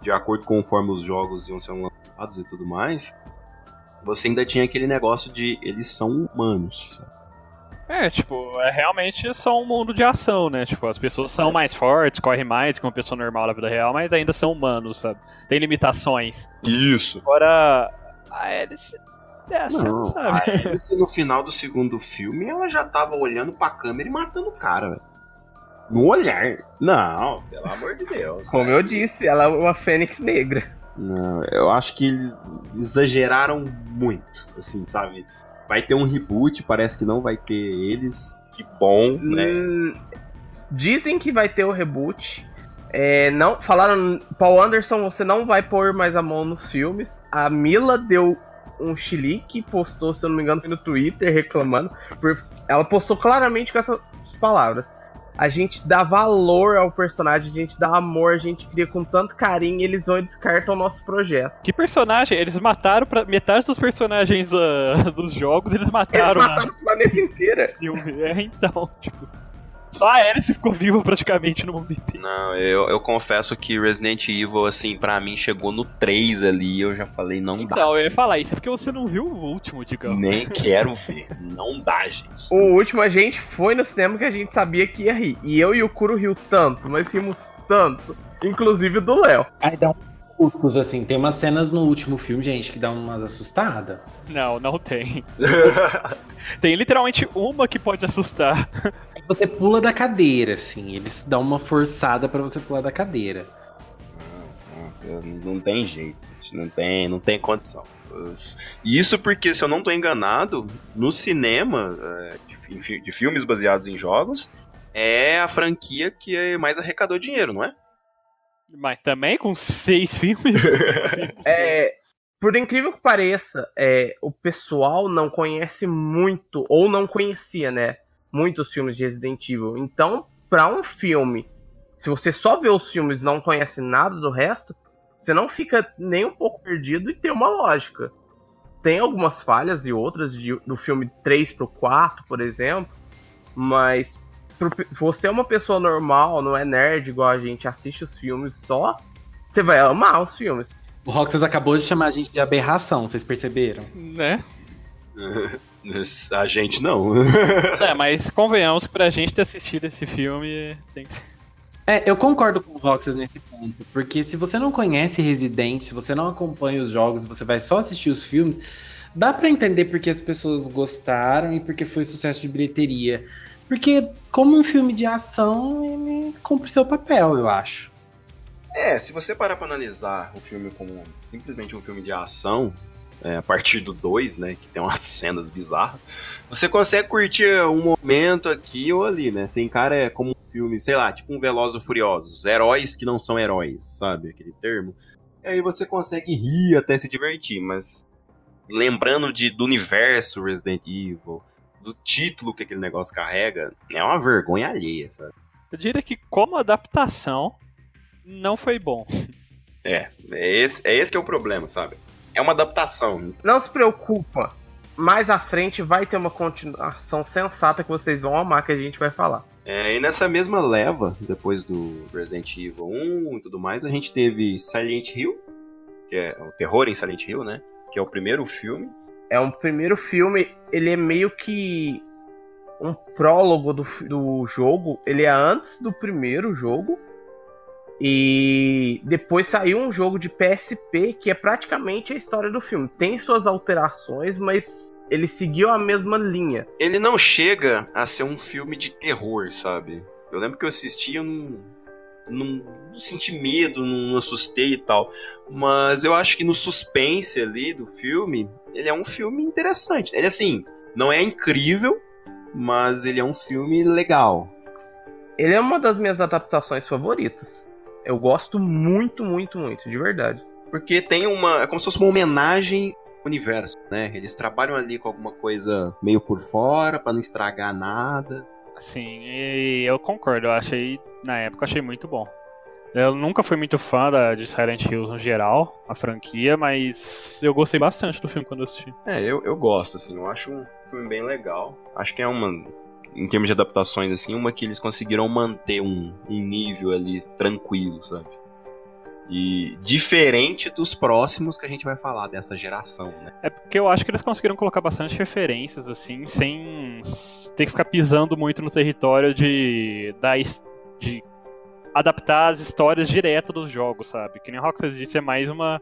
de acordo com conforme os jogos iam sendo lançados e tudo mais, você ainda tinha aquele negócio de eles são humanos. Sabe? É, tipo, é realmente só um mundo de ação, né? Tipo, as pessoas são mais fortes, correm mais que uma pessoa normal na vida real, mas ainda são humanos, sabe? Tem limitações. Isso. Agora, a Alice. É, não, sabe? A Alice, no final do segundo filme, ela já tava olhando pra câmera e matando o cara, velho. No olhar. Não, pelo amor de Deus. Como eu disse, ela é uma fênix negra. Não, eu acho que exageraram muito, assim, sabe? Vai ter um reboot, parece que não vai ter eles. Que bom, né? Hum, dizem que vai ter o reboot. É, não falaram, Paul Anderson, você não vai pôr mais a mão nos filmes. A Mila deu um chilique, postou, se eu não me engano, no Twitter reclamando. Por, ela postou claramente com essas palavras a gente dá valor ao personagem, a gente dá amor, a gente cria com tanto carinho e eles vão e descartam o nosso projeto. Que personagem? Eles mataram pra... metade dos personagens uh, dos jogos, eles mataram. Eles mataram na... o planeta inteiro. É, então, tipo. Só a Alice ficou viva praticamente no mundo inteiro. Não, eu, eu confesso que Resident Evil, assim, para mim chegou no 3 ali eu já falei, não então, dá. Então, eu ia falar isso, é porque você não viu o último, digamos. Nem quero ver. Não dá, gente. O último a gente foi no cinema que a gente sabia que ia rir. E eu e o Kuro riu tanto, mas rimos tanto. Inclusive do Léo. Aí dá uns sustos, assim. Tem umas cenas no último filme, gente, que dá umas assustadas. Não, não tem. tem literalmente uma que pode assustar você pula da cadeira, assim. Eles dão uma forçada para você pular da cadeira. Não, não, não tem jeito, gente. Não tem, não tem condição. Isso porque, se eu não estou enganado, no cinema é, de, de, filmes baseados em jogos, é a franquia que mais arrecadou dinheiro, não é? Mas também com seis filmes? é, por incrível que pareça, é, o pessoal não conhece muito, ou não conhecia, né? Muitos filmes de Resident Evil. Então, para um filme, se você só vê os filmes e não conhece nada do resto, você não fica nem um pouco perdido e tem uma lógica. Tem algumas falhas e outras de, do filme 3 pro 4, por exemplo, mas pro, você é uma pessoa normal, não é nerd igual a gente, assiste os filmes só, você vai amar os filmes. O Roxas acabou de chamar a gente de aberração, vocês perceberam? Né? A gente não. é, mas convenhamos que pra gente ter assistido esse filme tem que ser. É, eu concordo com o Roxas nesse ponto, porque se você não conhece Resident, se você não acompanha os jogos, você vai só assistir os filmes, dá para entender porque as pessoas gostaram e porque foi sucesso de bilheteria. Porque, como um filme de ação, ele cumpre seu papel, eu acho. É, se você parar pra analisar o filme como simplesmente um filme de ação, é, a partir do 2, né, que tem umas cenas bizarras, você consegue curtir um momento aqui ou ali, né? Você encara é como um filme, sei lá, tipo um Velozes e Furiosos, heróis que não são heróis, sabe? Aquele termo. E aí você consegue rir até se divertir, mas lembrando de, do universo Resident Evil, do título que aquele negócio carrega, é uma vergonha alheia, sabe? Eu diria que como adaptação não foi bom. É, é esse, é esse que é o problema, sabe? É uma adaptação. Não se preocupa. Mais à frente vai ter uma continuação sensata que vocês vão amar, que a gente vai falar. É, e nessa mesma leva, depois do Resident Evil 1 e tudo mais, a gente teve Silent Hill, que é o terror em Silent Hill, né? Que é o primeiro filme é um primeiro filme, ele é meio que um prólogo do, do jogo. Ele é antes do primeiro jogo. E depois saiu um jogo de PSP que é praticamente a história do filme. Tem suas alterações, mas ele seguiu a mesma linha. Ele não chega a ser um filme de terror, sabe? Eu lembro que eu assisti, eu não, não, senti medo, não assustei e tal. Mas eu acho que no suspense ali do filme, ele é um filme interessante. Ele, assim, não é incrível, mas ele é um filme legal. Ele é uma das minhas adaptações favoritas. Eu gosto muito, muito, muito, de verdade. Porque tem uma. É como se fosse uma homenagem ao universo, né? Eles trabalham ali com alguma coisa meio por fora, para não estragar nada. Sim, e eu concordo. Eu achei, na época, achei muito bom. Eu nunca fui muito fã da, de Silent Hills no geral, a franquia, mas eu gostei bastante do filme quando assisti. É, eu, eu gosto, assim, eu acho um filme bem legal. Acho que é uma, em termos de adaptações, assim, uma que eles conseguiram manter um, um nível ali tranquilo, sabe? E diferente dos próximos que a gente vai falar dessa geração, né? É porque eu acho que eles conseguiram colocar bastante referências, assim, sem ter que ficar pisando muito no território de, da, de adaptar as histórias direto dos jogos, sabe? Que nem o Rockstar disse, é mais uma.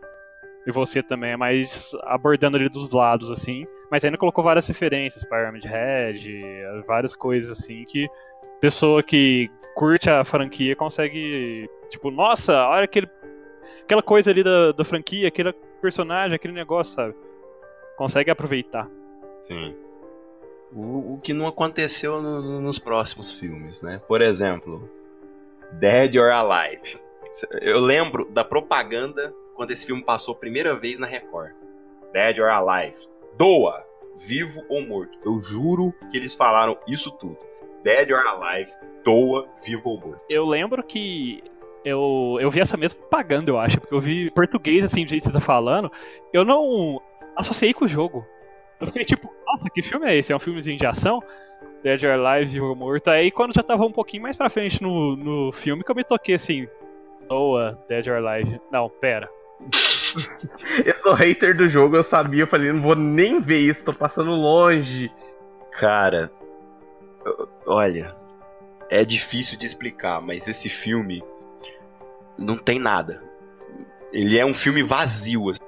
E você também é mais abordando ali dos lados, assim. Mas ainda colocou várias referências, Pyramid Head, várias coisas assim que pessoa que curte a franquia consegue. Tipo, nossa, olha aquele, aquela coisa ali da, da franquia, aquele personagem, aquele negócio, sabe? Consegue aproveitar. Sim. O, o que não aconteceu no, no, nos próximos filmes, né? Por exemplo, Dead or Alive. Eu lembro da propaganda quando esse filme passou a primeira vez na Record. Dead or Alive. Doa, vivo ou morto. Eu juro que eles falaram isso tudo. Dead or Alive, doa, vivo ou morto. Eu lembro que eu, eu vi essa mesma propaganda, eu acho, porque eu vi português assim, do jeito que você tá falando. Eu não associei com o jogo. Eu fiquei tipo, nossa, que filme é esse? É um filmezinho de ação? Dead or Alive, Vivo ou Morto. Aí quando já tava um pouquinho mais pra frente no, no filme que eu me toquei assim, Noah, Dead or Alive. Não, pera. Eu sou hater do jogo, eu sabia, eu falei, não vou nem ver isso, tô passando longe. Cara, olha, é difícil de explicar, mas esse filme não tem nada. Ele é um filme vazio, assim.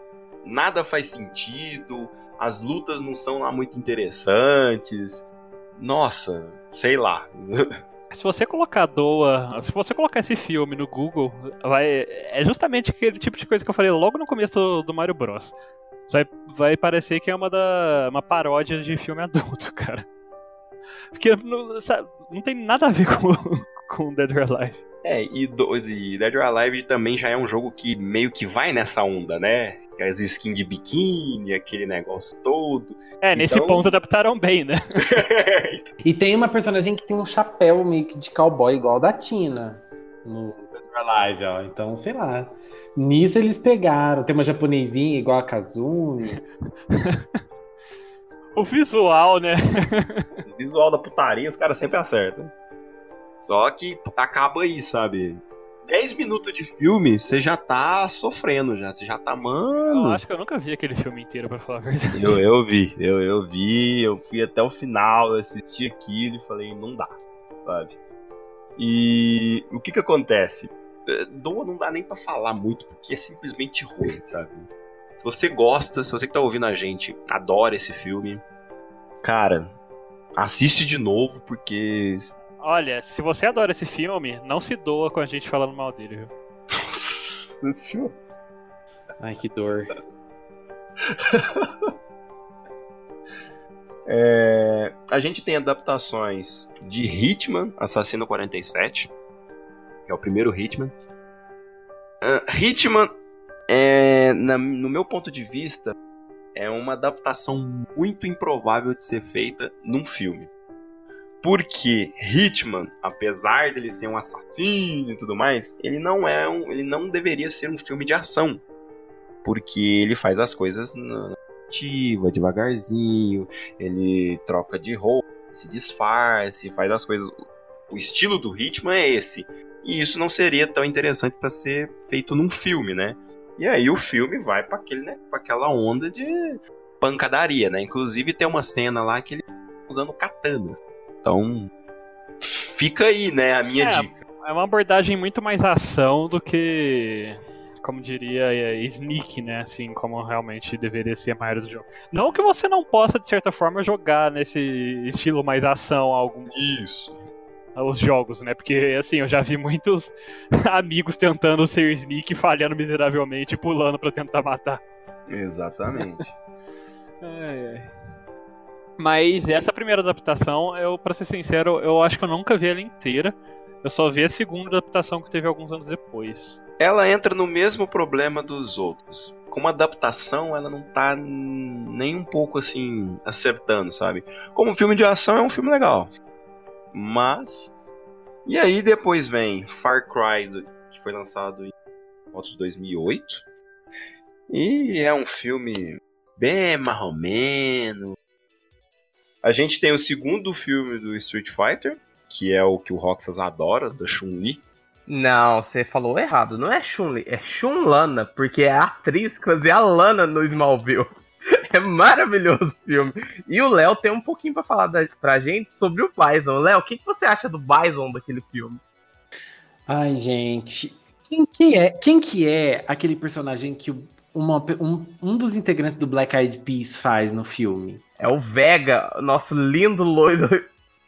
nada faz sentido, as lutas não são lá muito interessantes. Nossa, sei lá. Se você colocar Doa, se você colocar esse filme no Google, vai, é justamente aquele tipo de coisa que eu falei logo no começo do, Mario Bros. Vai, vai parecer que é uma, da, uma paródia de filme adulto, cara. Porque não, sabe, não tem nada a ver com, com Dead or Alive. É, e, do, e Dead or Alive também já é um jogo que meio que vai nessa onda, né? As skins de biquíni, aquele negócio todo. É, nesse então... ponto adaptaram bem, né? e tem uma personagem que tem um chapéu meio que de cowboy igual da Tina no Live, ó. Então, sei lá. Nisso eles pegaram. Tem uma japonesinha igual a Kazumi. o visual, né? o visual da putaria, os caras sempre acertam. Só que acaba aí, sabe? 10 minutos de filme, você já tá sofrendo já. Você já tá, Eu mano. acho que eu nunca vi aquele filme inteiro, pra falar a verdade. Eu, eu vi, eu, eu vi, eu fui até o final, eu assisti aquilo e falei, não dá, sabe? E o que que acontece? Eh, Doa não dá nem pra falar muito, porque é simplesmente ruim, sabe? Se você gosta, se você que tá ouvindo a gente adora esse filme, cara, assiste de novo, porque. Olha, se você adora esse filme, não se doa com a gente falando mal dele, viu? Nossa Senhora. Ai, que dor. É, a gente tem adaptações de Hitman, Assassino 47, que é o primeiro Hitman. Ah, Hitman, é, na- no meu ponto de vista, é uma adaptação muito improvável de ser feita num filme. Porque Hitman, apesar dele ser um assassino e tudo mais, ele não é um, ele não deveria ser um filme de ação. Porque ele faz as coisas na ativa, devagarzinho, ele troca de roupa, se disfarce, faz as coisas. O estilo do Hitman é esse. E isso não seria tão interessante para ser feito num filme, né? E aí o filme vai para aquele, né, pra aquela onda de pancadaria, né? Inclusive tem uma cena lá que ele tá usando katanas. Então, fica aí, né, a minha É, dica. É uma abordagem muito mais ação do que, como diria, é, sneak, né? Assim, como realmente deveria ser a maioria do jogo. Não que você não possa, de certa forma, jogar nesse estilo mais ação algum, Isso. os jogos, né? Porque, assim, eu já vi muitos amigos tentando ser sneak, falhando miseravelmente, e pulando pra tentar matar. Exatamente. Ai, ai. Mas essa primeira adaptação, eu, pra ser sincero, eu acho que eu nunca vi ela inteira. Eu só vi a segunda adaptação que teve alguns anos depois. ela entra no mesmo problema dos outros. Como adaptação, ela não tá nem um pouco assim acertando, sabe? Como filme de ação é um filme legal. Mas e aí depois vem Far Cry, que foi lançado em de 2008. E é um filme bem marromeno. A gente tem o segundo filme do Street Fighter, que é o que o Roxas adora, da Chun-Li. Não, você falou errado. Não é Chun-Li, é Chun-Lana, porque é a atriz que fazia a Lana no Smallville. É maravilhoso o filme. E o Léo tem um pouquinho pra falar da, pra gente sobre o Bison. Léo, o que, que você acha do Bison daquele filme? Ai, gente. Quem que é, quem que é aquele personagem que uma- um, um dos integrantes do Black Eyed Peas faz no filme? É o Vega, nosso lindo loiro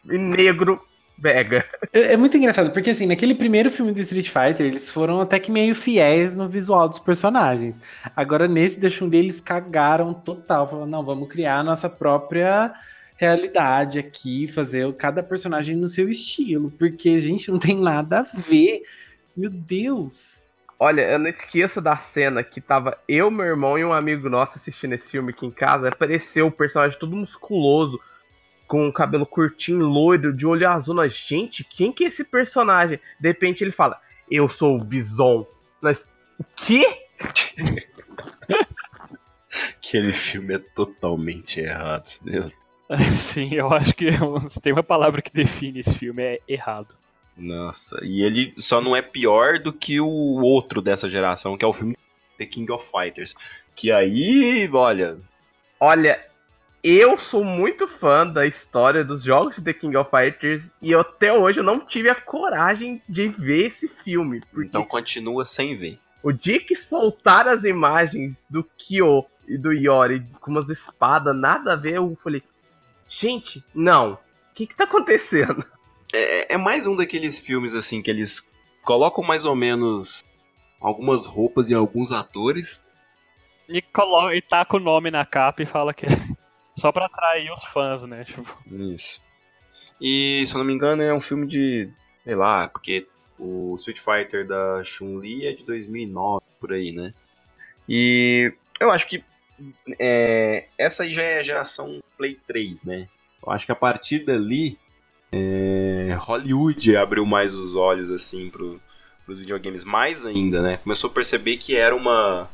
e negro Vega. É, é muito engraçado, porque assim, naquele primeiro filme do Street Fighter, eles foram até que meio fiéis no visual dos personagens. Agora, nesse The Chun-Li, eles cagaram total. Falaram, não, vamos criar a nossa própria realidade aqui, fazer cada personagem no seu estilo, porque, gente, não tem nada a ver. Meu Deus. Olha, eu não esqueço da cena que tava eu, meu irmão e um amigo nosso assistindo esse filme aqui em casa. Apareceu o personagem todo musculoso, com o cabelo curtinho, loiro, de olho azul. Nós, gente, quem que é esse personagem? De repente ele fala, eu sou o Bison. Nós, o quê? Aquele filme é totalmente errado. Meu Sim, eu acho que se tem uma palavra que define esse filme é errado. Nossa, e ele só não é pior do que o outro dessa geração, que é o filme The King of Fighters. Que aí, olha, Olha, eu sou muito fã da história dos jogos de The King of Fighters e eu, até hoje eu não tive a coragem de ver esse filme. Então continua sem ver. O dia que soltaram as imagens do Kyo e do Yori com umas espadas, nada a ver, eu falei, gente, não. O que que tá acontecendo? É, é mais um daqueles filmes assim que eles colocam mais ou menos algumas roupas em alguns atores. E, colo e taca o nome na capa e fala que é só pra atrair os fãs, né? Tipo, Isso. E, se eu não me engano, é um filme de. Sei lá, porque o Street Fighter da Chun-Li é de 2009, por aí, né? E eu acho que é, essa aí já é a geração Play 3, né? Eu acho que a partir dali, é, Hollywood abriu mais os olhos, assim, pro, pros videogames, mais ainda, né? Começou a perceber que era uma,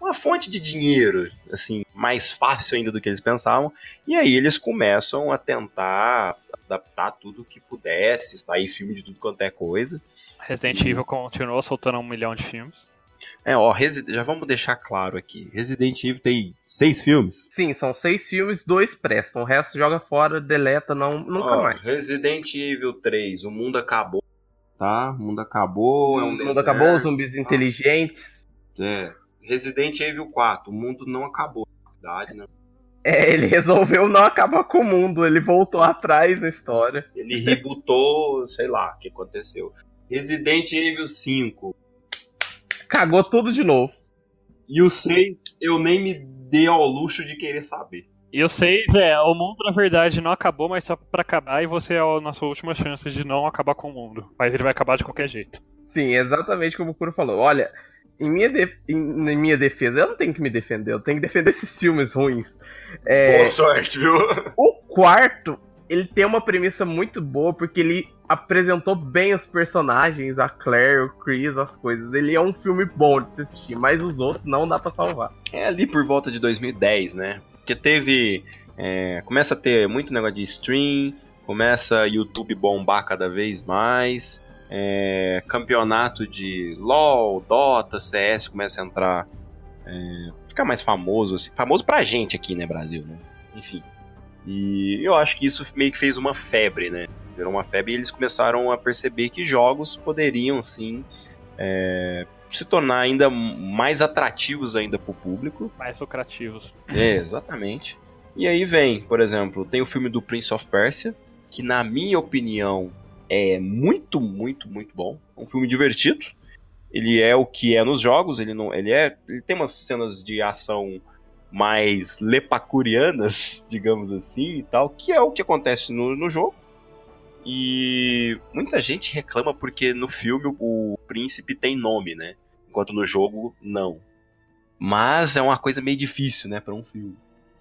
uma fonte de dinheiro, assim, mais fácil ainda do que eles pensavam. E aí eles começam a tentar adaptar tudo que pudesse, sair filme de tudo quanto é coisa. Resident Evil continuou soltando um milhão de filmes. É, ó, já vamos deixar claro aqui. Resident Evil tem seis filmes. Sim, são seis filmes, dois prestam. O resto joga fora, deleta, não, nunca Ó, mais. Resident Evil 3, o mundo acabou. Tá? O mundo acabou. é um o mundo deserto. acabou, os zumbis inteligentes. É. Resident Evil 4, o mundo não acabou. Na verdade, né? É, ele resolveu não acabar com o mundo, ele voltou atrás na história. Ele rebootou, sei lá o que aconteceu. Resident Evil 5. Cagou tudo de novo. E o 6, eu nem me dei ao luxo de querer saber. E o 6 é, o mundo na verdade não acabou, mas só pra acabar, e você é a nossa última chance de não acabar com o mundo. Mas ele vai acabar de qualquer jeito. Sim, exatamente como o Kuro falou. Olha, em minha, de- em- em minha defesa, eu não tenho que me defender, eu tenho que defender esses filmes ruins. É, Boa sorte, viu? o quarto, ele tem uma premissa muito boa, porque ele apresentou bem os personagens, a Claire, o Chris, as coisas. Ele é um filme bom de se assistir, mas os outros não dá pra salvar. É ali por volta de 2010, né? Porque teve. é, começa a ter muito negócio de stream, começa YouTube bombar cada vez mais. é, campeonato de LOL, Dota, CS começa a entrar. É, ficar mais famoso, assim. Famoso pra gente aqui, né, Brasil, né? Enfim. E eu acho que isso meio que fez uma febre, né? Virou uma febre e eles começaram a perceber que jogos poderiam, sim, é, se tornar ainda mais atrativos ainda pro público. Mais lucrativos. É, exatamente. E aí vem, por exemplo, tem o filme do Prince of Persia, que na minha opinião é muito, muito, muito bom. É um filme divertido. Ele é o que é nos jogos, ele não, ele é, ele tem umas cenas de ação mais lepacurianas, digamos assim, e tal, que é o que acontece no, no jogo. E muita gente reclama porque no filme o príncipe tem nome, né? Enquanto no jogo não. Mas é uma coisa meio difícil, né, para um filme.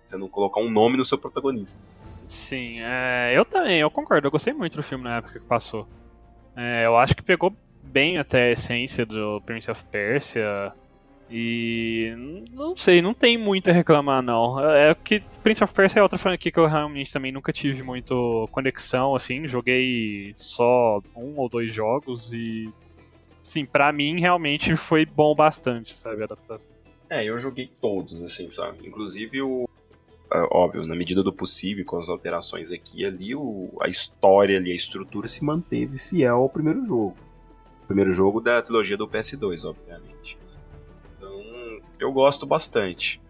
Você não colocar um nome no seu protagonista. Sim, é, eu também, eu concordo, eu gostei muito do filme na época que passou. É, eu acho que pegou bem até a essência do Prince of Persia. E não sei, não tem muito a reclamar não. É que Prince of Persia é outra franquia que eu realmente também nunca tive muito conexão, assim, joguei só um ou dois jogos e sim, pra mim realmente foi bom bastante, sabe, a adaptação. É, eu joguei todos, assim, sabe? Inclusive o. é, óbvio, na medida do possível, com as alterações aqui e ali, o, a história ali, a estrutura se manteve fiel ao primeiro jogo. O primeiro jogo da trilogia do PS2, obviamente. Eu gosto bastante.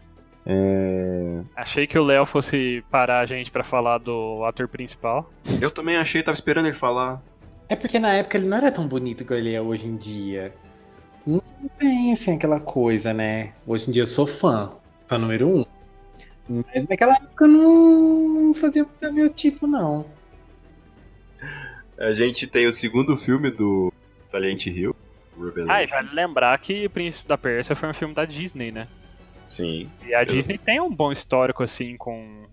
É, Achei que o Léo fosse parar a gente pra falar do ator principal. Eu também achei, tava esperando ele falar. É porque na época ele não era tão bonito igual ele é hoje em dia. Não tem, assim, aquela coisa, né? Hoje em dia eu sou fã, fã número um. Mas naquela época eu não fazia muito meu tipo, não. A gente tem o segundo filme do Silent Hill, Ah, e vale lembrar que o Príncipe da Pérsia foi um filme da Disney, né? Sim. E a Eu- Disney tem um bom histórico, assim, com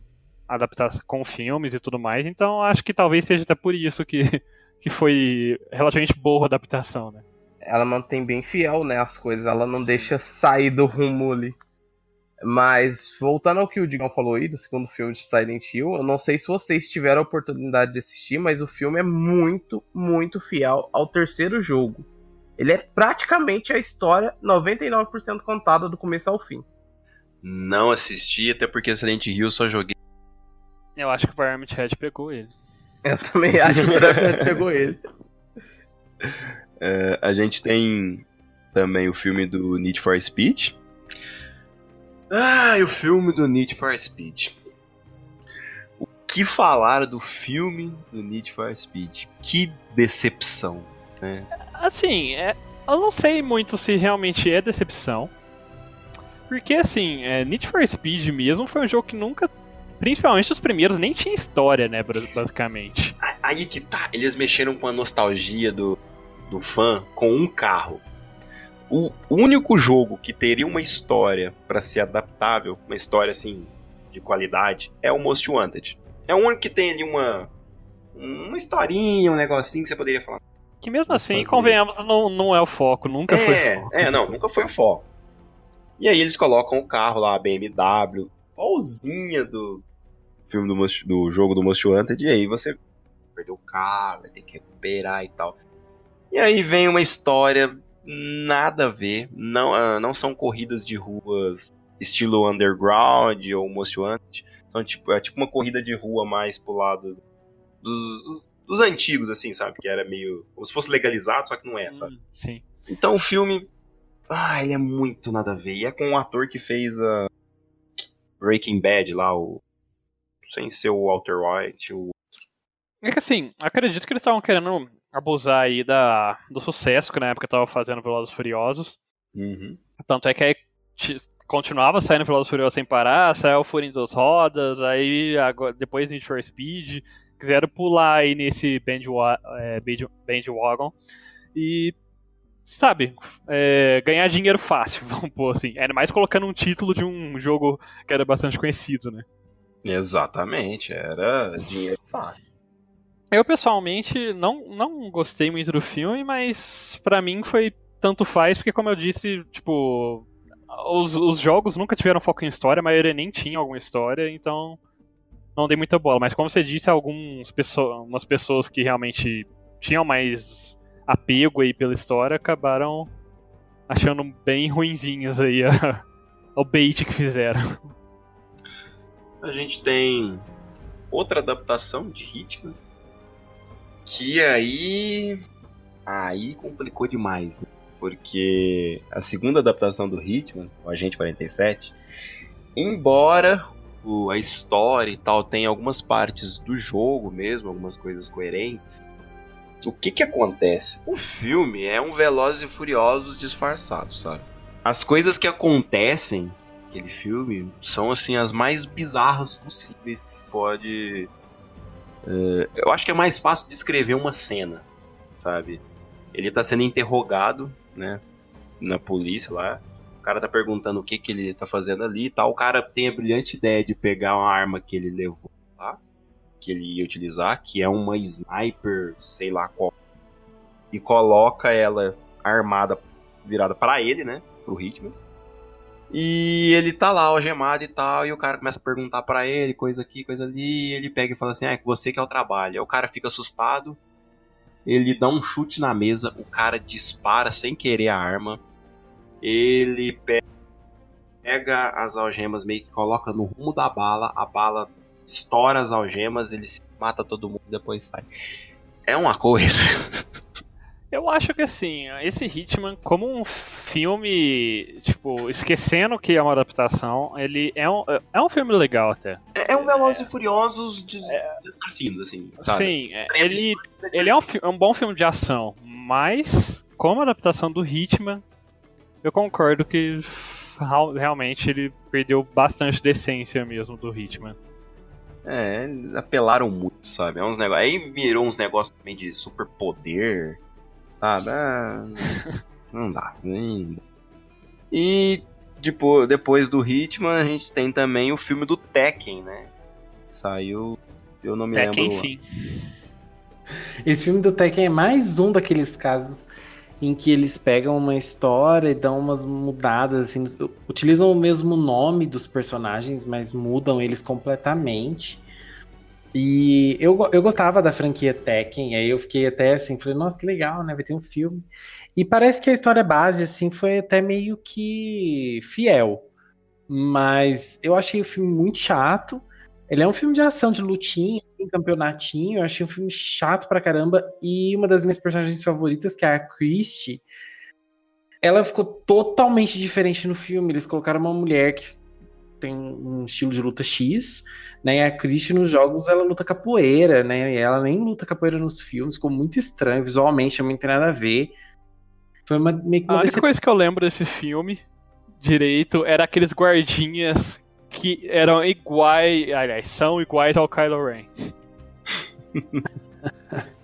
adaptação, com filmes e tudo mais, então acho que talvez seja até por isso que, que foi relativamente boa a adaptação, né? Ela mantém bem fiel, né, as coisas, ela não deixa sair do rumo ali. Mas, voltando ao que o Digão falou aí, do segundo filme de Silent Hill, eu não sei se vocês tiveram a oportunidade de assistir, mas o filme é muito, muito fiel ao terceiro jogo. Ele é praticamente a história 99% contada do começo ao fim. Não assisti, até porque Silent Hill só joguei. Eu acho que o Pyramid Head pegou ele. Eu também acho que o Pyramid pegou ele. É, a gente tem também o filme do Need for Speed. Ah, e o filme do Need for Speed. O que falar do filme do Need for Speed? Que decepção, né? Assim, é, eu não sei muito se realmente é decepção. Porque, assim, é, Need for Speed mesmo foi um jogo que nunca. Principalmente os primeiros, nem tinha história, né, basicamente. Aí que tá, eles mexeram com a nostalgia do, do fã com um carro. O único jogo que teria uma história pra ser adaptável, uma história assim de qualidade, é o Most Wanted. É o único que tem ali uma uma historinha, um negocinho que você poderia falar. Que mesmo assim, fazer. convenhamos, não, não é o foco, nunca foi o É, foco. é, não, nunca foi o foco. E aí eles colocam o carro lá, a BMW, igualzinha do filme do, do jogo do Most Wanted, e aí você perdeu o carro, vai ter que recuperar e tal. E aí vem uma história nada a ver. Não, uh, não são corridas de ruas estilo underground ou most wanted. São tipo, é tipo uma corrida de rua mais pro lado dos, dos, dos, antigos, assim, sabe? Que era meio. Como se fosse legalizado, só que não é, sabe? Hum, sim. Então o filme. Ah, ele é muito nada a ver. E é com um ator que fez a. Breaking Bad lá, o. Sem ser o Walter White, o. É que assim, acredito que eles estavam querendo abusar aí da, do sucesso que na época tava fazendo Velozes Furiosos. Uhum. Tanto é que aí continuava saindo Velozes Furiosos sem parar, saiu o Furinho das Rodas, aí agora, depois Need for Speed, quiseram pular aí nesse é, bandwagon e, sabe, é, ganhar dinheiro fácil, vamos pôr assim. Ainda mais colocando um título de um jogo que era bastante conhecido, né? Exatamente, era dinheiro fácil. Eu pessoalmente não, não gostei muito do filme, mas para mim foi tanto faz, porque como eu disse, tipo, os, os jogos nunca tiveram foco em história, a maioria nem tinha alguma história, então não dei muita bola. Mas como você disse, algumas pessoas, pessoas que realmente tinham mais apego aí pela história acabaram achando bem ruinzinhas aí a, o bait que fizeram. A gente tem outra adaptação de Hitman, que aí. Aí complicou demais, né? Porque a segunda adaptação do Hitman, o Agente 47, embora a história e tal tenha algumas partes do jogo mesmo, algumas coisas coerentes, o que que acontece? O filme é um Velozes e Furiosos disfarçado, sabe? As coisas que acontecem naquele filme são, assim, as mais bizarras possíveis que se pode Uh, eu acho que é mais fácil descrever uma cena, sabe? Ele tá sendo interrogado, né? Na polícia lá. Cara tá perguntando o que que ele tá fazendo ali e tal. O cara tem a brilhante ideia de pegar uma arma que ele levou lá, que ele ia utilizar, que é uma sniper, sei lá qual, e coloca ela armada, virada para ele, né? Pro Hitman. E ele tá lá, algemado e tal, e o cara começa a perguntar para ele, coisa aqui, coisa ali, e ele pega e fala assim, ah, é você que é o trabalho. Aí o cara fica assustado, ele dá um chute na mesa, o cara dispara sem querer a arma, ele pega as algemas, meio que coloca no rumo da bala, a bala estoura as algemas, ele mata todo mundo e depois sai. É uma coisa. Eu acho que assim, esse Hitman, como um filme, tipo, esquecendo que é uma adaptação, ele é um, é um filme legal até. É, é um Velozes é, e Furiosos de, é, de assassinos, assim. Sabe? Sim, é, ele, ele é um, é um bom filme de ação, mas como adaptação do Hitman, eu concordo que realmente ele perdeu bastante decência mesmo do Hitman. É, eles apelaram muito, sabe? É uns negócios. Aí virou uns negócios também de superpoder sabe? Ah, não dá. Nem... E tipo, depois do Hitman, a gente tem também o filme do Tekken, né? Saiu. Eu não me Tekken, lembro. Enfim. Esse filme do Tekken é mais um daqueles casos em que eles pegam uma história e dão umas mudadas, assim, utilizam o mesmo nome dos personagens, mas mudam eles completamente. E eu, eu gostava da franquia Tekken, aí eu fiquei até assim, falei, nossa, que legal, né? Vai ter um filme. E parece que a história base, assim, foi até meio que fiel. Mas eu achei o filme muito chato. Ele é um filme de ação, de lutinha, assim, campeonatinho. Eu achei um filme chato pra caramba. E uma das minhas personagens favoritas, que é a Christie, ela ficou totalmente diferente no filme. Eles colocaram uma mulher que tem um estilo de luta X, né? E a Christie nos jogos ela luta capoeira, né? E ela nem luta capoeira nos filmes, ficou muito estranho, visualmente não tem nada a ver. Foi uma, meio que uma a única coisa que eu lembro desse filme direito era aqueles guardinhas que eram iguais, aliás, são iguais ao Kylo Ren.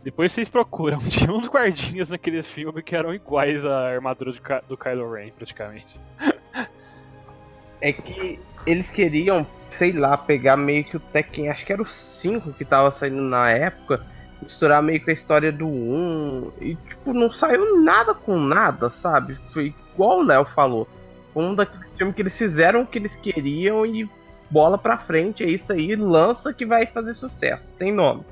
Depois vocês procuram, tinha uns guardinhas naquele filme que eram iguais à armadura do Kylo Ren, praticamente. É que eles queriam, sei lá, pegar meio que o Tekken, acho que era o 5 que tava saindo na época, misturar meio com a história do 1 e tipo, não saiu nada com nada, sabe? Foi igual o Léo falou. Um daqueles filmes que eles fizeram o que eles queriam e bola pra frente, é isso aí, lança que vai fazer sucesso, tem nome.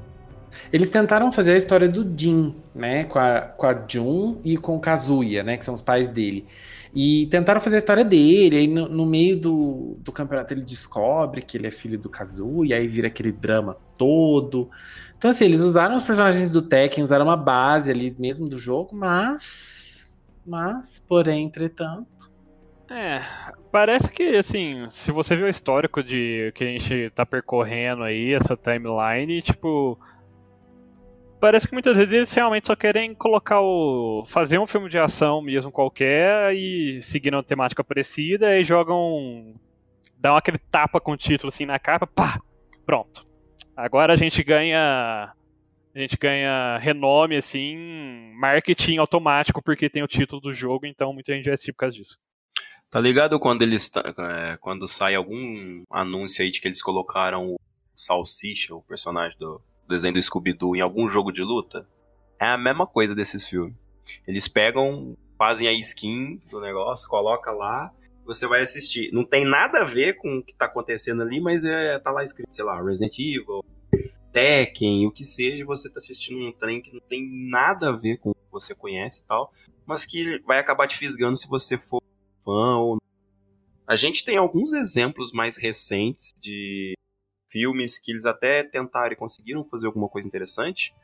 Eles tentaram fazer a história do Jin, né? Com a, com a Jun e com Kazuya, né? Que são os pais dele. E tentaram fazer a história dele. Aí no, no, meio do, do campeonato ele descobre que ele é filho do Kazuya. Aí vira aquele drama todo. Então, assim, eles usaram os personagens do Tekken, usaram uma base ali mesmo do jogo, mas. Mas, porém, entretanto. É, parece que, assim, se você vê o histórico de que a gente tá percorrendo aí, essa timeline, tipo parece que muitas vezes eles realmente só querem colocar o. fazer um filme de ação mesmo qualquer e seguindo uma temática parecida e jogam. dão aquele tapa com o título assim na capa, pá! Pronto. Agora a gente ganha. A gente ganha renome, assim, marketing automático porque tem o título do jogo, então muita gente vai assistir por causa disso. Tá ligado quando eles. É, quando sai algum anúncio aí de que eles colocaram o Salsicha, o personagem do, desenho do Scooby-Doo em algum jogo de luta, é a mesma coisa desses filmes. Eles pegam, fazem a skin do negócio, coloca lá, você vai assistir. Não tem nada a ver com o que tá acontecendo ali, mas é, tá lá escrito, sei lá, Resident Evil, Tekken, o que seja, você tá assistindo um trem que não tem nada a ver com o que você conhece e tal, mas que vai acabar te fisgando se você for A gente tem alguns exemplos mais recentes de filmes que eles até tentaram e conseguiram fazer alguma coisa interessante.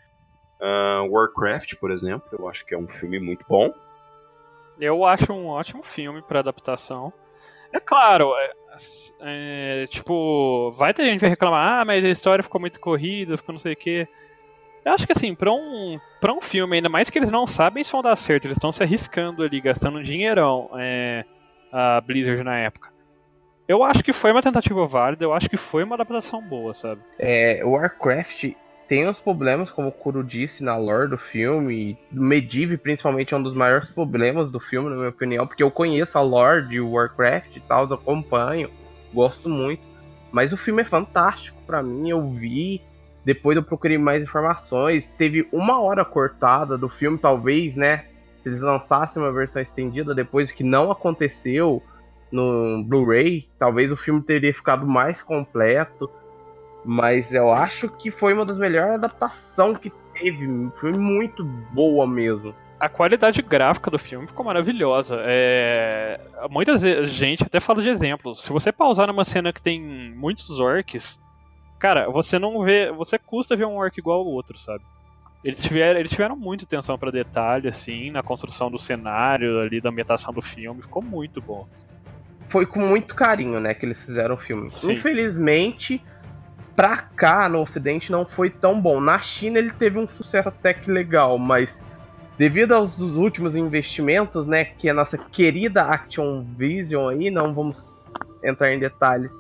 Uh, Warcraft, por exemplo, eu acho que é um filme muito bom. Eu acho um ótimo filme para adaptação. É claro, é, é, tipo, vai ter gente que vai reclamar, ah, mas a história ficou muito corrida, ficou não sei o quê. Eu acho que assim, pra um, pra um filme, ainda mais que eles não sabem se vão dar certo, eles estão se arriscando ali, gastando um dinheirão, é, a Blizzard na época. Eu acho que foi uma tentativa válida, eu acho que foi uma adaptação boa, sabe? É, Warcraft tem os problemas, como o Kuro disse na lore do filme. Medivh, principalmente, é um dos maiores problemas do filme, na minha opinião, porque eu conheço a lore de Warcraft e tal, eu acompanho, gosto muito. Mas o filme é fantástico para mim, eu vi. Depois eu procurei mais informações. Teve uma hora cortada do filme, talvez, né? Se eles lançassem uma versão estendida depois, que não aconteceu no Blu-ray, talvez o filme teria ficado mais completo. Mas eu acho que foi uma das melhores adaptações que teve. Foi muito boa mesmo. A qualidade gráfica do filme ficou maravilhosa. É... Muita gente até fala de exemplos. Se você pausar numa cena que tem muitos orcs, cara, você não vê. Você custa ver um orc igual ao outro, sabe? Eles tiveram, eles tiveram muita atenção para detalhe, assim, na construção do cenário, ali, da ambientação do filme. Ficou muito bom foi com muito carinho, né, que eles fizeram o filme. Sim. Infelizmente, pra cá, no ocidente, não foi tão bom. Na China ele teve um sucesso até que legal, mas devido aos últimos investimentos, né, que a nossa querida Action Vision aí, não vamos entrar em detalhes,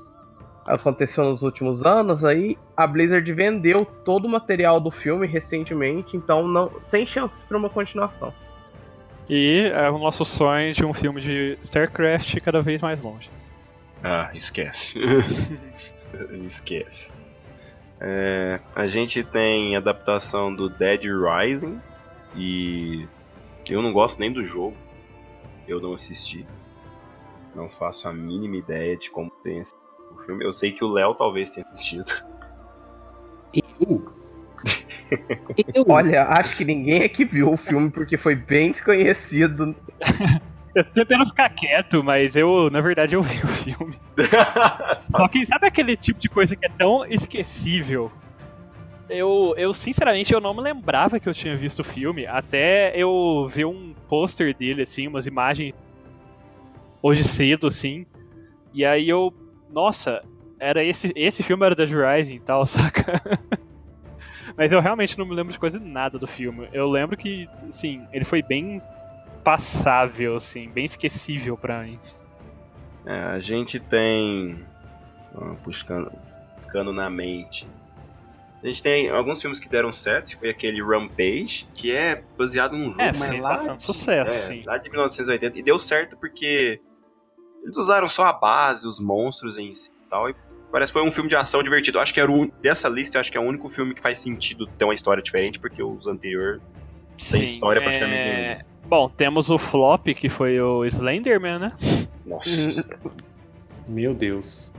aconteceu nos últimos anos aí, a Blizzard vendeu todo o material do filme recentemente, então não sem chances para uma continuação. E é o nosso sonho de um filme de StarCraft cada vez mais longe. Ah, esquece. esquece. É, a gente tem adaptação do Dead Rising e eu não gosto nem do jogo. Eu não assisti. Não faço a mínima ideia de como tem esse filme. Eu sei que o Léo talvez tenha assistido. Eu? Eu... Olha, acho que ninguém aqui viu o filme porque foi bem desconhecido. Eu tô tentando ficar quieto, mas eu, na verdade, eu vi o filme. Só que sabe aquele tipo de coisa que é tão esquecível? Eu, eu, sinceramente, eu não me lembrava que eu tinha visto o filme, até eu ver um pôster dele, assim, umas imagens hoje cedo, assim. E aí eu, nossa, era esse, esse filme era da Rising e tal, saca? Mas eu realmente não me lembro de quase nada do filme. Eu lembro que, assim, ele foi bem passável, assim, bem esquecível pra mim. É, a gente tem. buscando, buscando na mente. A gente tem alguns filmes que deram certo, foi aquele Rampage, que é baseado num jogo, é, mas lá de, sucesso, é, sim. lá de 1980, e deu certo porque eles usaram só a base, os monstros em si e tal, e Parece que foi um filme de ação divertido. Acho que era o, dessa lista, eu acho que é o único filme que faz sentido ter uma história diferente, porque os anteriores têm história praticamente é... nenhuma. Bom, temos o flop, que foi o Slenderman, né? Nossa. Meu Deus.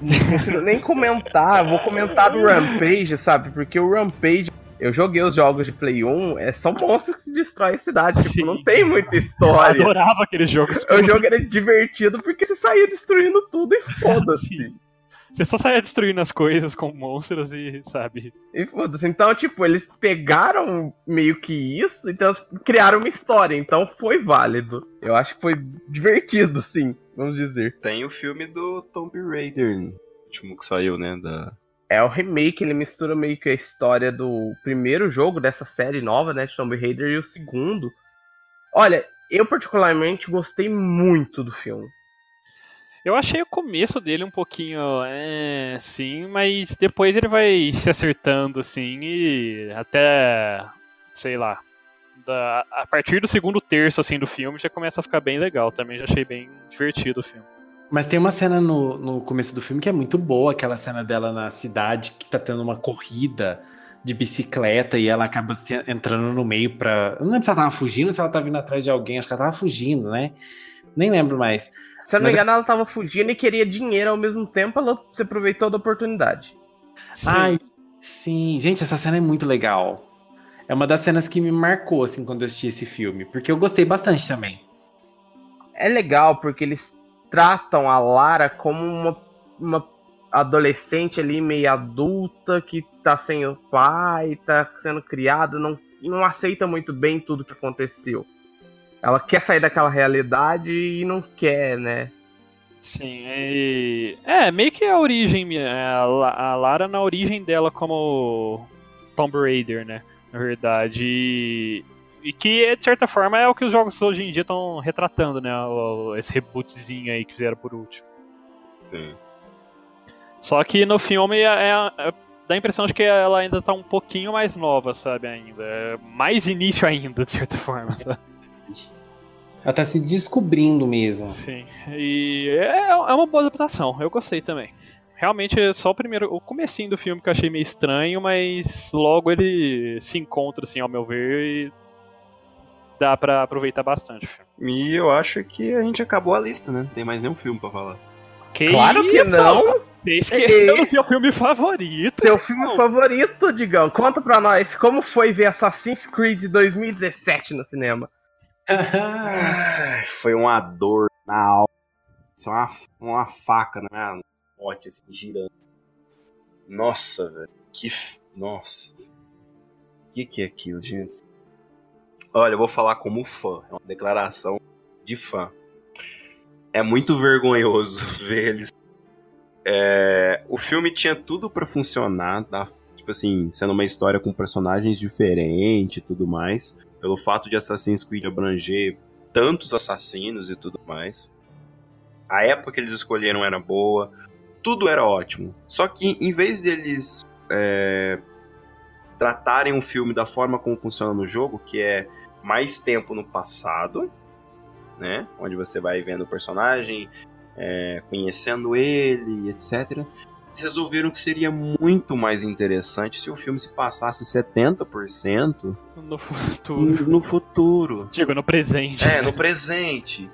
Não nem comentar, vou comentar do Rampage, sabe? Porque o Rampage Eu joguei os jogos de Play 1, é, são monstros que se destroem a cidade. Tipo, não tem muita história. Eu adorava aquele jogo. O jogo era divertido porque você saía destruindo tudo e foda-se. Você só saia destruindo as coisas com monstros e, sabe? E foda-se. Então, tipo, eles pegaram meio que isso, então criaram uma história. Então foi válido. Eu acho que foi divertido, sim, vamos dizer. Tem o filme do Tomb Raider, último que saiu, né? Da... É o remake, ele mistura meio que a história do primeiro jogo dessa série nova, né? De Tomb Raider e o segundo. Olha, eu particularmente gostei muito do filme. Eu achei o começo dele um pouquinho, é, sim, mas depois ele vai se acertando, assim, e até, sei lá, da, a partir do segundo terço, assim, do filme já começa a ficar bem legal. Também já achei bem divertido o filme. Mas tem uma cena no, no começo do filme que é muito boa, aquela cena dela na cidade que tá tendo uma corrida de bicicleta e ela acaba se, entrando no meio pra. Eu não lembro se ela tava fugindo ou se ela tava vindo atrás de alguém, acho que ela tava fugindo, né? Nem lembro mais. Se eu não me engano, ela tava fugindo e queria dinheiro ao mesmo tempo, ela se aproveitou da oportunidade. Sim. Ai, sim. Gente, essa cena é muito legal. É uma das cenas que me marcou, assim, quando eu assisti esse filme. Porque eu gostei bastante também. É legal, porque eles tratam a Lara como uma, uma adolescente ali, meio adulta, que tá sem o pai, tá sendo criada, não, não aceita muito bem tudo que aconteceu. Ela quer sair daquela realidade e não quer, né? Sim, e... é meio que a origem, é, a Lara na origem dela como Tomb Raider, né? Na verdade. E que, de certa forma, é o que os jogos hoje em dia estão retratando, né? Esse rebootzinho aí que fizeram por último. Sim. Só que no filme é, é, é, dá a impressão de que ela ainda tá um pouquinho mais nova, sabe? Ainda. É mais início ainda, de certa forma, sabe? Ela tá se descobrindo mesmo. Sim. E é, é uma boa adaptação. Eu gostei também. Realmente é só o primeiro, o comecinho do filme que eu achei meio estranho, mas logo ele se encontra, assim, ao meu ver, e dá para aproveitar bastante. E eu acho que a gente acabou a lista, né? Não tem mais nenhum filme para falar. Que claro que isso? não! Esqueceu o seu filme favorito. Seu filme não. favorito, Digão. Conta pra nós como foi ver Assassin's Creed 2017 no cinema. foi uma dor na alma. Isso é uma, uma faca na minha morte, assim, girando. Nossa, velho. Que. Nossa. O que, que é aquilo, gente? Olha, eu vou falar como fã. É uma declaração de fã. É muito vergonhoso ver eles. É, o filme tinha tudo para funcionar, tá? tipo assim, sendo uma história com personagens diferentes e tudo mais pelo fato de Assassin's Creed abranger tantos assassinos e tudo mais. A época que eles escolheram era boa, tudo era ótimo. Só que em vez deles é, tratarem um filme da forma como funciona no jogo, que é mais tempo no passado, né? Onde você vai vendo o personagem, é, conhecendo ele, etc resolveram que seria muito mais interessante se o filme se passasse 70% no futuro. No futuro. Digo, no presente. É, no presente.